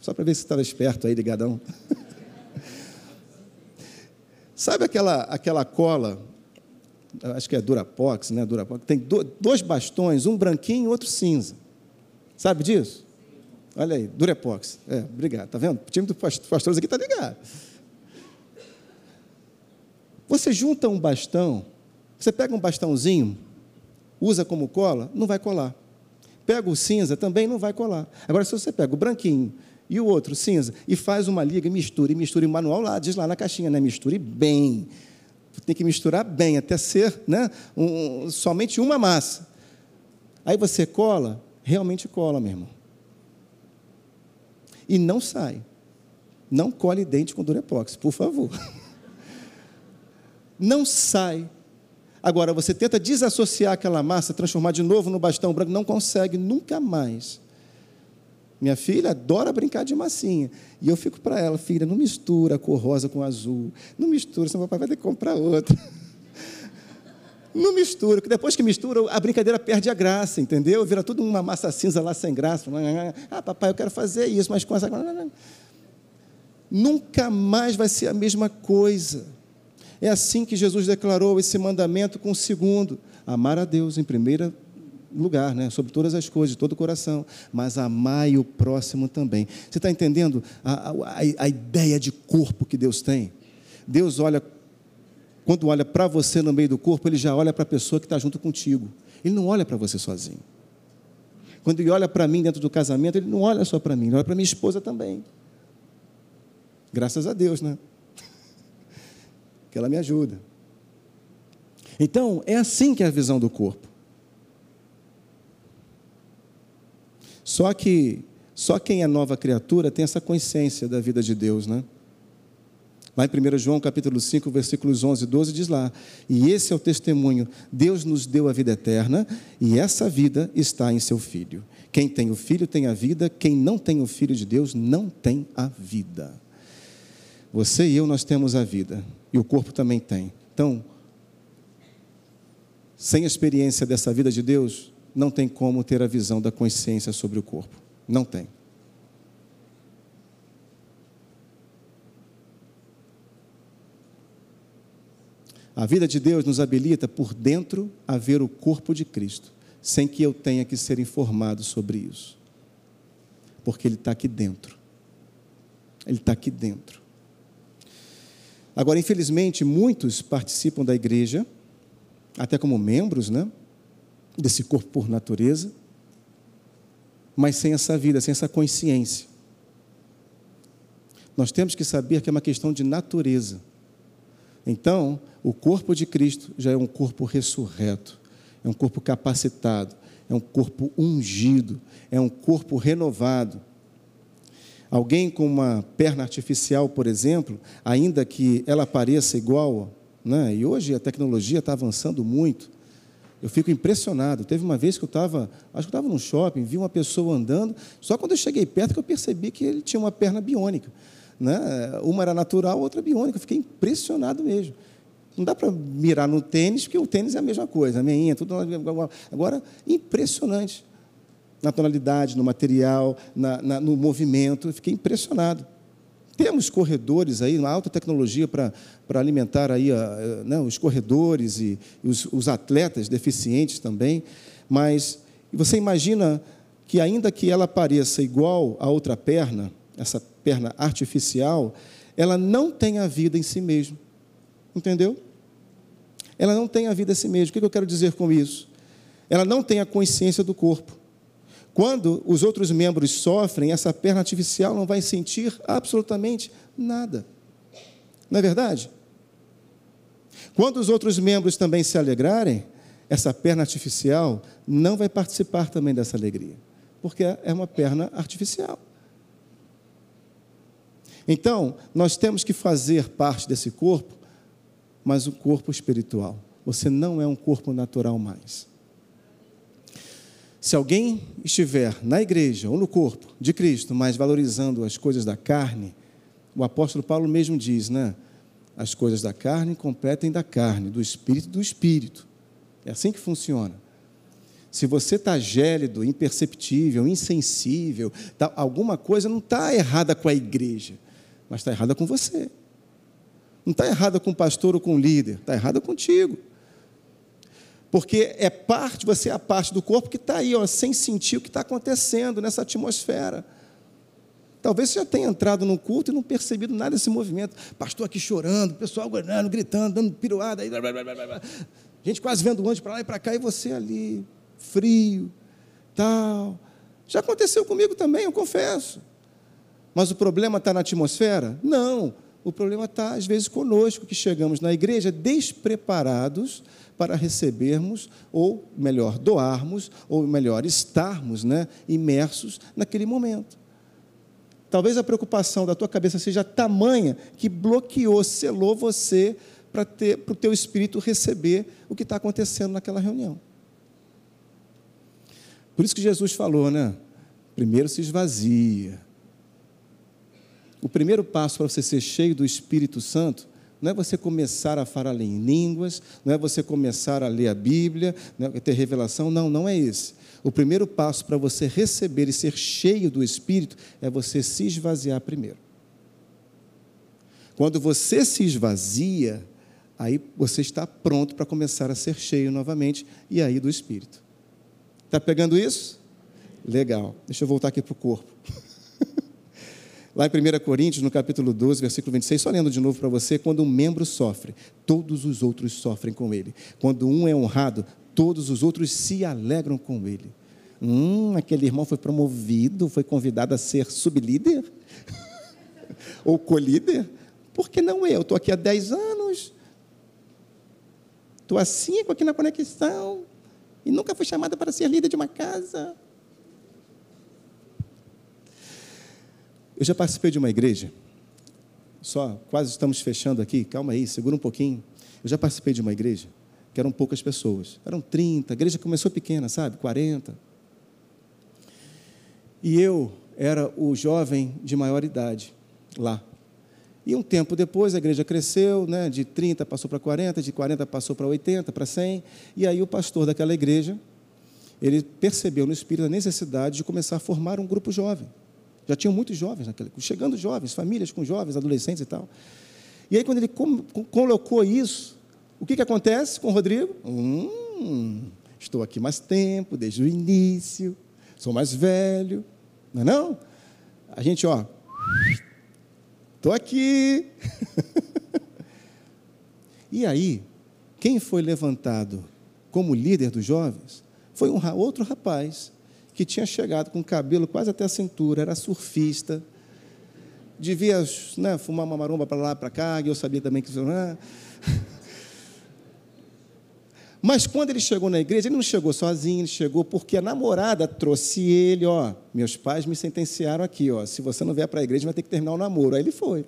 Só para ver se estava esperto aí, ligadão. Sabe aquela, aquela cola, acho que é Durapox, né? Durapox, tem dois bastões, um branquinho e outro cinza. Sabe disso? Olha aí, Durepox. É, obrigado. Tá vendo? O time dos pastores aqui está ligado. Você junta um bastão, você pega um bastãozinho, usa como cola, não vai colar. Pega o cinza, também não vai colar. Agora, se você pega o branquinho e o outro cinza e faz uma liga, mistura e mistura e manual lá, diz lá na caixinha, né? Misture bem. Tem que misturar bem até ser né? Um, somente uma massa. Aí você cola, realmente cola, meu irmão. E não sai. Não colhe dente com Durepox, por favor. Não sai. Agora, você tenta desassociar aquela massa, transformar de novo no bastão branco, não consegue nunca mais. Minha filha adora brincar de massinha. E eu fico para ela, filha, não mistura a cor rosa com azul. Não mistura, senão o papai vai ter que comprar outra. Não mistura, porque depois que mistura, a brincadeira perde a graça, entendeu? Vira tudo uma massa cinza lá sem graça. Ah, papai, eu quero fazer isso, mas com essa. Nunca mais vai ser a mesma coisa. É assim que Jesus declarou esse mandamento com o segundo: amar a Deus em primeiro lugar, né? sobre todas as coisas, de todo o coração, mas amai o próximo também. Você está entendendo a, a, a ideia de corpo que Deus tem? Deus olha, quando olha para você no meio do corpo, ele já olha para a pessoa que está junto contigo. Ele não olha para você sozinho. Quando ele olha para mim dentro do casamento, ele não olha só para mim, ele olha para minha esposa também. Graças a Deus, né? que ela me ajuda. Então, é assim que é a visão do corpo. Só que só quem é nova criatura tem essa consciência da vida de Deus, né? Lá em 1 João capítulo 5, versículos 11 e 12 diz lá: "E esse é o testemunho: Deus nos deu a vida eterna, e essa vida está em seu filho. Quem tem o filho tem a vida, quem não tem o filho de Deus não tem a vida." Você e eu nós temos a vida. E o corpo também tem. Então, sem experiência dessa vida de Deus, não tem como ter a visão da consciência sobre o corpo. Não tem. A vida de Deus nos habilita por dentro a ver o corpo de Cristo, sem que eu tenha que ser informado sobre isso. Porque Ele está aqui dentro. Ele está aqui dentro. Agora, infelizmente, muitos participam da igreja, até como membros, né? Desse corpo por natureza, mas sem essa vida, sem essa consciência. Nós temos que saber que é uma questão de natureza. Então, o corpo de Cristo já é um corpo ressurreto, é um corpo capacitado, é um corpo ungido, é um corpo renovado, Alguém com uma perna artificial, por exemplo, ainda que ela pareça igual, né? e hoje a tecnologia está avançando muito, eu fico impressionado. Teve uma vez que eu estava, acho que estava num shopping, vi uma pessoa andando, só quando eu cheguei perto que eu percebi que ele tinha uma perna biônica. Né? Uma era natural, outra biônica. Eu fiquei impressionado mesmo. Não dá para mirar no tênis, porque o tênis é a mesma coisa, a meinha, tudo. Agora, impressionante na tonalidade, no material, na, na, no movimento. Eu fiquei impressionado. Temos corredores aí, uma alta tecnologia para alimentar aí a, né, os corredores e, os, os atletas deficientes também, mas você imagina que ainda que ela pareça igual a outra perna, essa perna artificial, ela não tem a vida em si mesma. Entendeu? Ela não tem a vida em si mesma. O que eu quero dizer com isso? Ela não tem a consciência do corpo. Quando os outros membros sofrem, essa perna artificial não vai sentir absolutamente nada. Não é verdade? Quando os outros membros também se alegrarem, essa perna artificial não vai participar também dessa alegria, porque é uma perna artificial. Então, nós temos que fazer parte desse corpo, mas um corpo espiritual. Você não é um corpo natural mais. Se alguém estiver na igreja ou no corpo de Cristo, mas valorizando as coisas da carne, o apóstolo Paulo mesmo diz, né? As coisas da carne competem da carne, do espírito do espírito. É assim que funciona. Se você está gélido, imperceptível, insensível, tá, alguma coisa não está errada com a igreja, mas está errada com você. Não está errada com o pastor ou com o líder, está errada contigo. Porque é parte, você é a parte do corpo que está aí, ó, sem sentir o que está acontecendo nessa atmosfera. Talvez você já tenha entrado no culto e não percebido nada desse movimento. Pastor aqui chorando, pessoal gritando, gritando, dando piruada. Aí, blá, blá, blá, gente quase vendo o anjo para lá e para cá, e você ali, frio, tal. Já aconteceu comigo também, eu confesso. Mas o problema está na atmosfera? Não. O problema está, às vezes, conosco, que chegamos na igreja despreparados para recebermos, ou melhor, doarmos, ou melhor, estarmos né, imersos naquele momento. Talvez a preocupação da tua cabeça seja tamanha que bloqueou, selou você para o teu espírito receber o que está acontecendo naquela reunião. Por isso que Jesus falou, né? Primeiro se esvazia. O primeiro passo para você ser cheio do Espírito Santo não é você começar a falar em línguas, não é você começar a ler a Bíblia, não é ter revelação, não, não é esse. O primeiro passo para você receber e ser cheio do Espírito é você se esvaziar primeiro. Quando você se esvazia, aí você está pronto para começar a ser cheio novamente e aí do Espírito. Está pegando isso? Legal. Deixa eu voltar aqui para o corpo. Lá em 1 Coríntios, no capítulo 12, versículo 26, só lendo de novo para você, quando um membro sofre, todos os outros sofrem com ele. Quando um é honrado, todos os outros se alegram com ele. Hum, aquele irmão foi promovido, foi convidado a ser sublíder? Ou colíder? Por que não eu? Estou aqui há 10 anos. Estou há 5 aqui na conexão. E nunca fui chamada para ser líder de uma casa. Eu já participei de uma igreja. Só, quase estamos fechando aqui. Calma aí, segura um pouquinho. Eu já participei de uma igreja que eram poucas pessoas. Eram 30, a igreja começou pequena, sabe? 40. E eu era o jovem de maior idade lá. E um tempo depois a igreja cresceu, né, de 30 passou para 40, de 40 passou para 80, para 100, e aí o pastor daquela igreja, ele percebeu no espírito a necessidade de começar a formar um grupo jovem. Já tinham muitos jovens naquela, chegando jovens, famílias com jovens, adolescentes e tal. E aí quando ele colocou isso, o que, que acontece com o Rodrigo? Hum, estou aqui mais tempo, desde o início, sou mais velho, não é não? A gente, ó, estou aqui. e aí, quem foi levantado como líder dos jovens foi um outro rapaz que tinha chegado com o cabelo quase até a cintura, era surfista, devia né, fumar uma maromba para lá para cá, e eu sabia também que. Né? Mas quando ele chegou na igreja, ele não chegou sozinho, ele chegou porque a namorada trouxe ele, ó, meus pais me sentenciaram aqui, ó, se você não vier para a igreja, vai ter que terminar o namoro. Aí ele foi.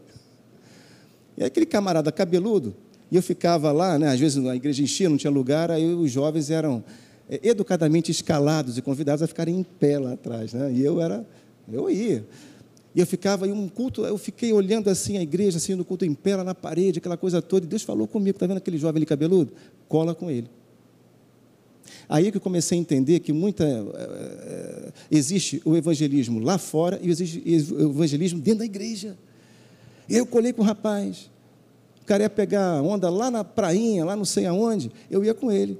E aquele camarada cabeludo, e eu ficava lá, né, às vezes a igreja enchia, não tinha lugar, aí os jovens eram educadamente escalados e convidados a ficarem em pé lá atrás, né? E eu era, eu ia. E eu ficava em um culto, eu fiquei olhando assim a igreja, assim, no culto em pé, lá na parede, aquela coisa toda, e Deus falou comigo, está vendo aquele jovem ali cabeludo? Cola com ele. Aí que eu comecei a entender que muita é, existe o evangelismo lá fora e existe o evangelismo dentro da igreja. E eu colhei com o rapaz. O cara ia pegar onda lá na prainha, lá não sei aonde, eu ia com ele.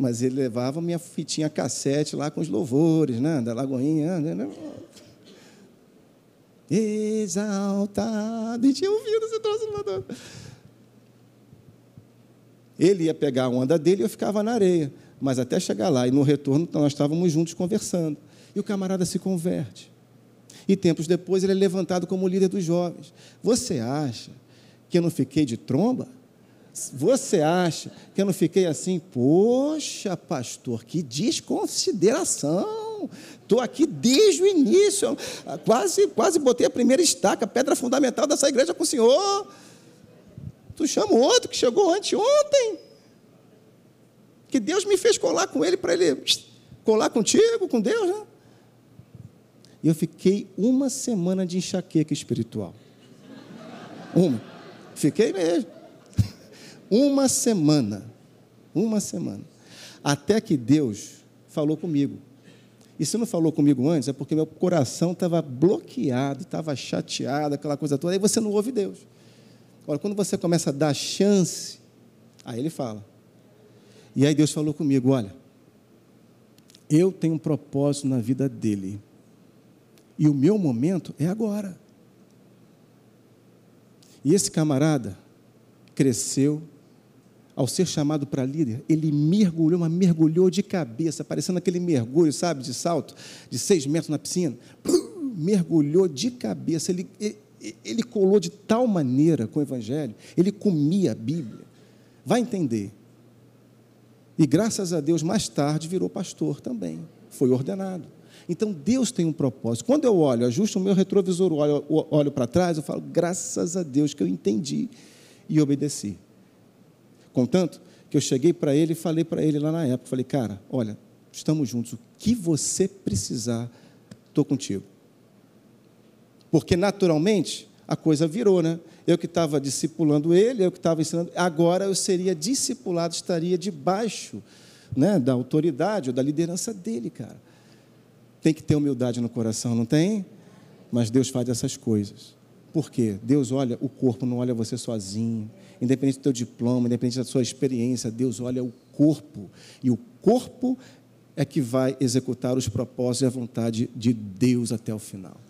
Mas ele levava minha fitinha cassete lá com os louvores, né? Da Lagoinha. Né? Exaltado. E tinha ouvido esse troço lá. Ele ia pegar a onda dele e eu ficava na areia. Mas até chegar lá, e no retorno nós estávamos juntos conversando. E o camarada se converte. E tempos depois ele é levantado como líder dos jovens. Você acha que eu não fiquei de tromba? Você acha que eu não fiquei assim? Poxa, pastor, que desconsideração. Estou aqui desde o início. Quase, quase botei a primeira estaca, a pedra fundamental dessa igreja com o senhor. Tu chama outro que chegou anteontem. Que Deus me fez colar com ele para ele colar contigo, com Deus, né? E eu fiquei uma semana de enxaqueca espiritual. Uma. Fiquei mesmo. Uma semana. Uma semana. Até que Deus falou comigo. E se não falou comigo antes, é porque meu coração estava bloqueado, estava chateado, aquela coisa toda. Aí você não ouve Deus. Agora, quando você começa a dar chance, aí ele fala. E aí Deus falou comigo: olha, eu tenho um propósito na vida dele. E o meu momento é agora. E esse camarada cresceu, ao ser chamado para líder, ele mergulhou, mas mergulhou de cabeça, parecendo aquele mergulho, sabe, de salto, de seis metros na piscina. Mergulhou de cabeça, ele, ele, colou de tal maneira com o Evangelho, ele comia a Bíblia. Vai entender. E graças a Deus, mais tarde virou pastor também, foi ordenado. Então Deus tem um propósito. Quando eu olho, ajusto o meu retrovisor, olho, olho para trás, eu falo, graças a Deus que eu entendi e obedeci. Contanto que eu cheguei para ele e falei para ele lá na época, falei, cara, olha, estamos juntos, o que você precisar, estou contigo. Porque naturalmente a coisa virou, né? Eu que estava discipulando ele, eu que estava ensinando, agora eu seria discipulado, estaria debaixo né, da autoridade ou da liderança dele, cara. Tem que ter humildade no coração, não tem? Mas Deus faz essas coisas. Por quê? Deus olha o corpo, não olha você sozinho. Independente do teu diploma, independente da sua experiência, Deus olha o corpo. E o corpo é que vai executar os propósitos e a vontade de Deus até o final.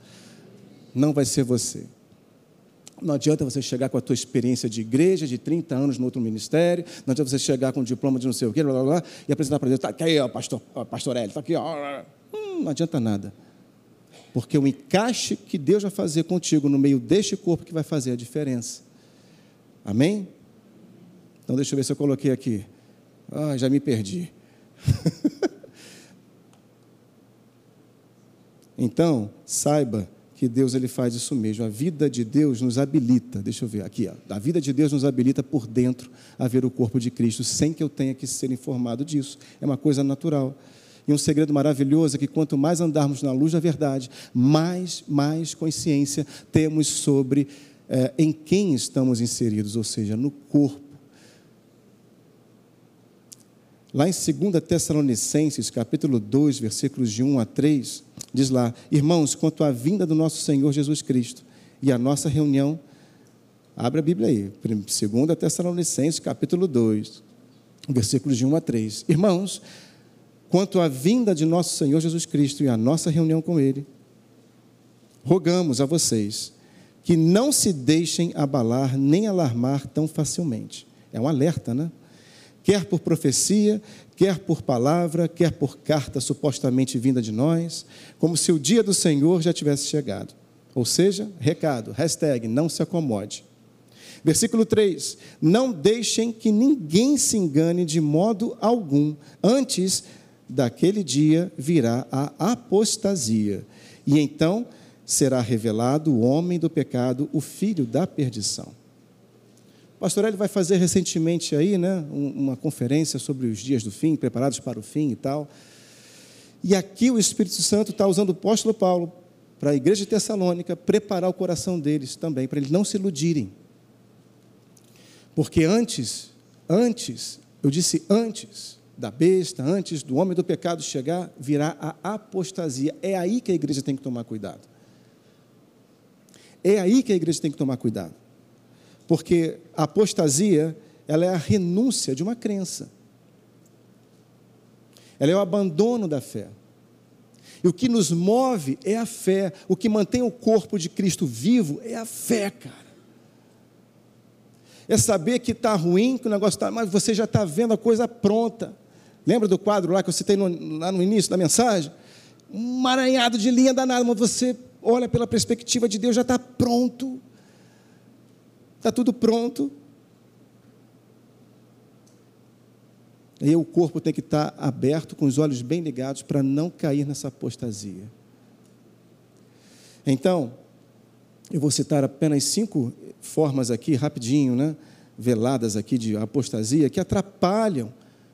Não vai ser você. Não adianta você chegar com a tua experiência de igreja, de 30 anos no outro ministério, não adianta você chegar com um diploma de não sei o quê, blá, blá, blá, e apresentar para Deus, está aqui, ó, pastor, ó, pastor Hélio, está aqui, ó. Hum, não adianta nada. Porque o encaixe que Deus vai fazer contigo no meio deste corpo que vai fazer a diferença. Amém? Então deixa eu ver se eu coloquei aqui. Ah, já me perdi. então, saiba que Deus ele faz isso mesmo. A vida de Deus nos habilita, deixa eu ver aqui, ó, a vida de Deus nos habilita por dentro a ver o corpo de Cristo, sem que eu tenha que ser informado disso. É uma coisa natural. E um segredo maravilhoso é que quanto mais andarmos na luz da verdade, mais, mais consciência temos sobre é, em quem estamos inseridos, ou seja, no corpo. Lá em 2 Tessalonicenses, capítulo 2, versículos de 1 a 3, diz lá: Irmãos, quanto à vinda do nosso Senhor Jesus Cristo e a nossa reunião, abre a Bíblia aí, 2 Tessalonicenses, capítulo 2, versículos de 1 a 3. Irmãos, quanto à vinda de nosso Senhor Jesus Cristo e a nossa reunião com Ele, rogamos a vocês que não se deixem abalar nem alarmar tão facilmente. É um alerta, né? Quer por profecia, quer por palavra, quer por carta supostamente vinda de nós, como se o dia do Senhor já tivesse chegado. Ou seja, recado, hashtag, não se acomode. Versículo 3: Não deixem que ninguém se engane de modo algum, antes daquele dia virá a apostasia, e então será revelado o homem do pecado, o filho da perdição. O pastor Hélio vai fazer recentemente aí, né, uma conferência sobre os dias do fim, preparados para o fim e tal. E aqui o Espírito Santo está usando o apóstolo Paulo para a igreja de Tessalônica preparar o coração deles também, para eles não se iludirem. Porque antes, antes, eu disse antes, da besta, antes do homem do pecado chegar, virá a apostasia. É aí que a igreja tem que tomar cuidado. É aí que a igreja tem que tomar cuidado. Porque a apostasia, ela é a renúncia de uma crença. Ela é o abandono da fé. E o que nos move é a fé. O que mantém o corpo de Cristo vivo é a fé, cara é saber que está ruim, que o negócio está, mas você já está vendo a coisa pronta. Lembra do quadro lá que eu citei no, lá no início da mensagem? Um maranhado de linha danada, mas você olha pela perspectiva de Deus, já está pronto. Está tudo pronto. Aí o corpo tem que estar aberto, com os olhos bem ligados, para não cair nessa apostasia. Então, eu vou citar apenas cinco formas aqui, rapidinho, né? veladas aqui de apostasia, que atrapalham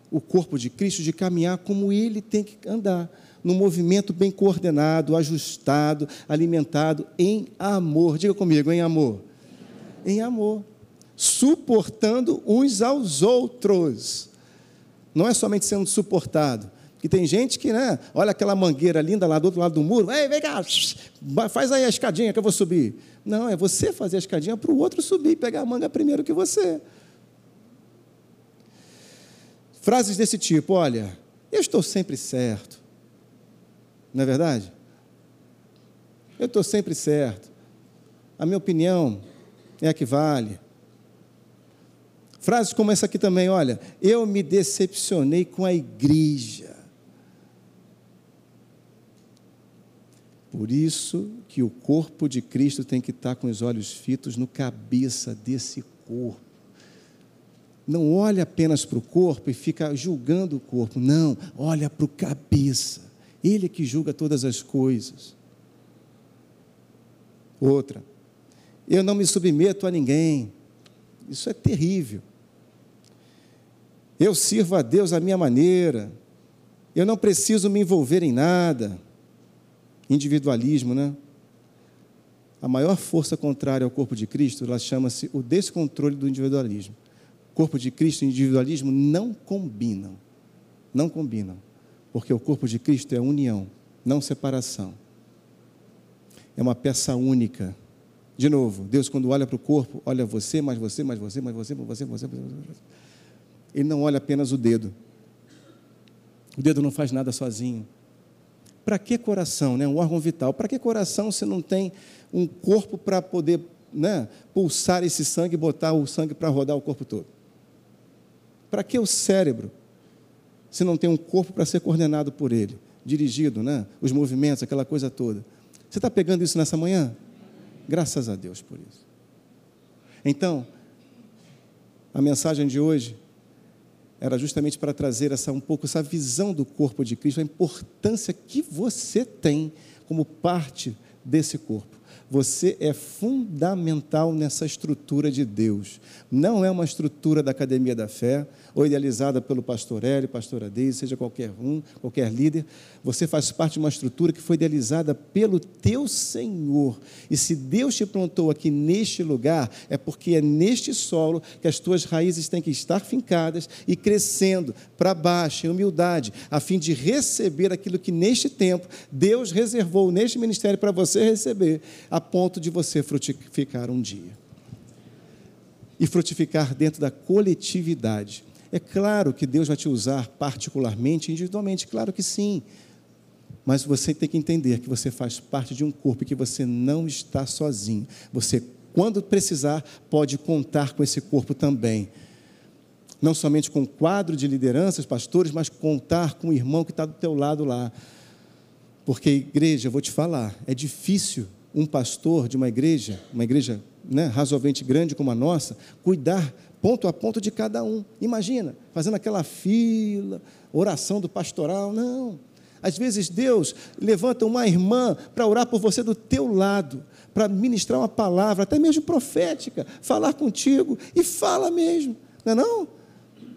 o corpo de Cristo de caminhar como ele tem que andar, num movimento bem coordenado, ajustado, alimentado em amor. Diga comigo, em amor. Em amor. Suportando uns aos outros. Não é somente sendo suportado, que tem gente que, né, olha aquela mangueira linda lá do outro lado do muro, ei, vem cá, faz aí a escadinha que eu vou subir. Não, é você fazer a escadinha para o outro subir pegar a manga primeiro que você. Frases desse tipo, olha, eu estou sempre certo. Não é verdade? Eu estou sempre certo. A minha opinião é a que vale. Frases como essa aqui também, olha, eu me decepcionei com a igreja. Por isso que o corpo de Cristo tem que estar com os olhos fitos no cabeça desse corpo. Não olha apenas para o corpo e fica julgando o corpo. Não, olha para o cabeça. Ele é que julga todas as coisas. Outra, eu não me submeto a ninguém. Isso é terrível. Eu sirvo a Deus à minha maneira. Eu não preciso me envolver em nada individualismo, né? A maior força contrária ao corpo de Cristo, ela chama-se o descontrole do individualismo. Corpo de Cristo e individualismo não combinam. Não combinam. Porque o corpo de Cristo é união, não separação. É uma peça única. De novo, Deus, quando olha para o corpo, olha você, mais você, mais você, mais você, mais você, mais você, mais você. Ele não olha apenas o dedo. O dedo não faz nada sozinho. Para que coração, né? um órgão vital? Para que coração se não tem um corpo para poder né, pulsar esse sangue e botar o sangue para rodar o corpo todo? Para que o cérebro se não tem um corpo para ser coordenado por ele, dirigido, né? os movimentos, aquela coisa toda? Você está pegando isso nessa manhã? Graças a Deus por isso. Então, a mensagem de hoje era justamente para trazer essa um pouco essa visão do corpo de Cristo, a importância que você tem como parte desse corpo. Você é fundamental nessa estrutura de Deus. Não é uma estrutura da Academia da Fé, ou idealizada pelo pastor Hélio, pastora Deise, seja qualquer um, qualquer líder. Você faz parte de uma estrutura que foi idealizada pelo teu Senhor. E se Deus te plantou aqui neste lugar, é porque é neste solo que as tuas raízes têm que estar fincadas e crescendo para baixo, em humildade, a fim de receber aquilo que neste tempo Deus reservou neste ministério para você receber a ponto de você frutificar um dia. E frutificar dentro da coletividade. É claro que Deus vai te usar particularmente, individualmente, claro que sim. Mas você tem que entender que você faz parte de um corpo e que você não está sozinho. Você, quando precisar, pode contar com esse corpo também. Não somente com o quadro de lideranças, pastores, mas contar com o irmão que está do teu lado lá. Porque, igreja, eu vou te falar, é difícil um pastor de uma igreja, uma igreja né, razoavelmente grande como a nossa, cuidar ponto a ponto de cada um. Imagina, fazendo aquela fila, oração do pastoral. Não. Às vezes Deus levanta uma irmã para orar por você do teu lado, para ministrar uma palavra, até mesmo profética, falar contigo, e fala mesmo. Não é não?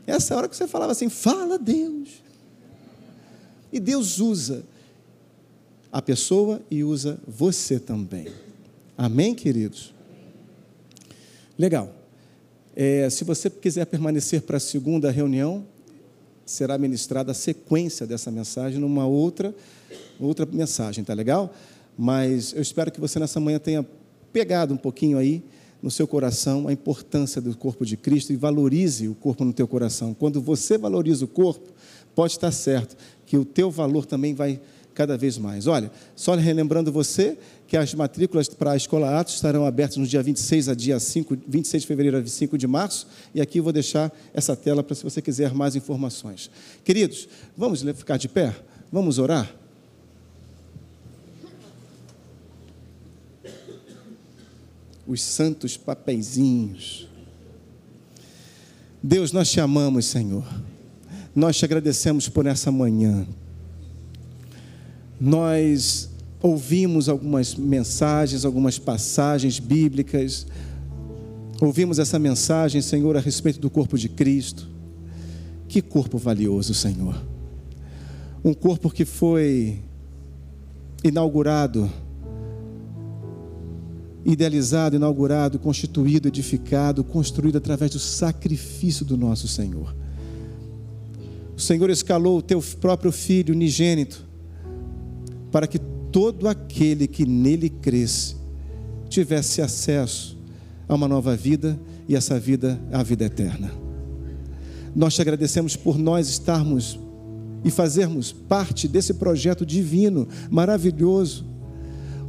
Essa hora que você falava assim, fala Deus. E Deus usa a pessoa e usa você também. Amém, queridos? Legal. É, se você quiser permanecer para a segunda reunião, será ministrada a sequência dessa mensagem numa outra, outra mensagem, tá legal? Mas eu espero que você nessa manhã tenha pegado um pouquinho aí no seu coração a importância do corpo de Cristo e valorize o corpo no teu coração. Quando você valoriza o corpo, pode estar certo que o teu valor também vai cada vez mais. Olha, só relembrando você que as matrículas para a Escola Atos estarão abertas no dia 26 a dia 5, 26 de fevereiro a 5 de março, e aqui eu vou deixar essa tela para se você quiser mais informações. Queridos, vamos ficar de pé? Vamos orar? Os santos papeizinhos. Deus, nós te amamos, Senhor. nós te agradecemos por essa manhã. Nós ouvimos algumas mensagens, algumas passagens bíblicas, ouvimos essa mensagem, Senhor, a respeito do corpo de Cristo. Que corpo valioso, Senhor. Um corpo que foi inaugurado, idealizado, inaugurado, constituído, edificado, construído através do sacrifício do nosso Senhor. O Senhor escalou o teu próprio filho unigênito para que todo aquele que nele cresce tivesse acesso a uma nova vida e essa vida a vida eterna. Nós te agradecemos por nós estarmos e fazermos parte desse projeto divino, maravilhoso,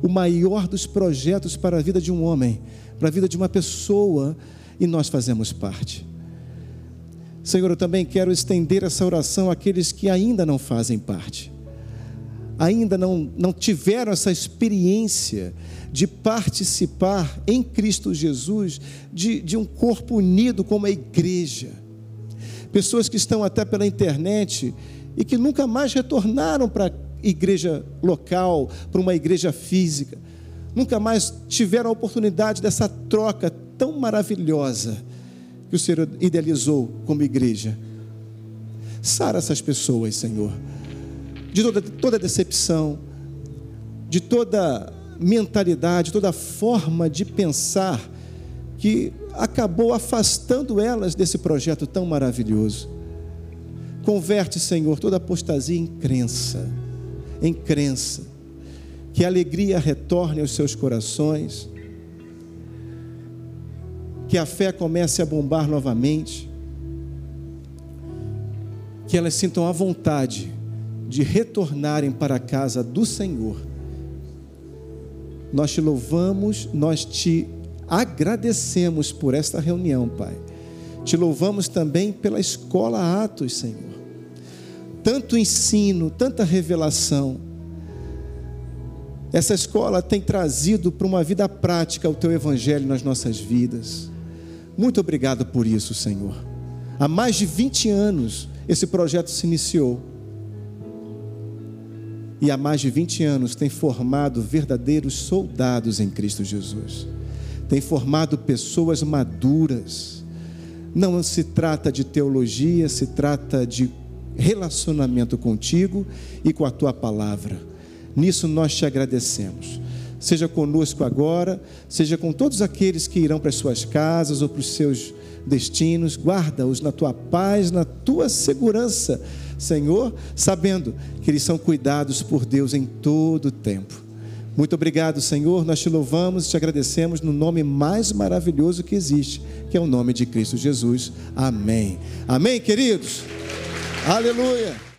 o maior dos projetos para a vida de um homem, para a vida de uma pessoa, e nós fazemos parte. Senhor, eu também quero estender essa oração àqueles que ainda não fazem parte, ainda não, não tiveram essa experiência de participar em Cristo Jesus de, de um corpo unido como a igreja. Pessoas que estão até pela internet e que nunca mais retornaram para a igreja local, para uma igreja física, nunca mais tiveram a oportunidade dessa troca tão maravilhosa que o Senhor idealizou como igreja. Sara essas pessoas, Senhor, de toda, toda decepção, de toda mentalidade, toda forma de pensar que acabou afastando elas desse projeto tão maravilhoso. Converte, Senhor, toda apostasia em crença, em crença. Que a alegria retorne aos seus corações que a fé comece a bombar novamente, que elas sintam a vontade de retornarem para a casa do Senhor. Nós te louvamos, nós te agradecemos por esta reunião, Pai. Te louvamos também pela escola Atos, Senhor. Tanto ensino, tanta revelação. Essa escola tem trazido para uma vida prática o teu evangelho nas nossas vidas. Muito obrigado por isso, Senhor. Há mais de 20 anos esse projeto se iniciou. E há mais de 20 anos tem formado verdadeiros soldados em Cristo Jesus. Tem formado pessoas maduras. Não se trata de teologia, se trata de relacionamento contigo e com a tua palavra. Nisso nós te agradecemos seja conosco agora, seja com todos aqueles que irão para as suas casas ou para os seus destinos, guarda-os na tua paz, na tua segurança, Senhor, sabendo que eles são cuidados por Deus em todo o tempo. Muito obrigado, Senhor. Nós te louvamos e te agradecemos no nome mais maravilhoso que existe, que é o nome de Cristo Jesus. Amém. Amém, queridos. Aleluia.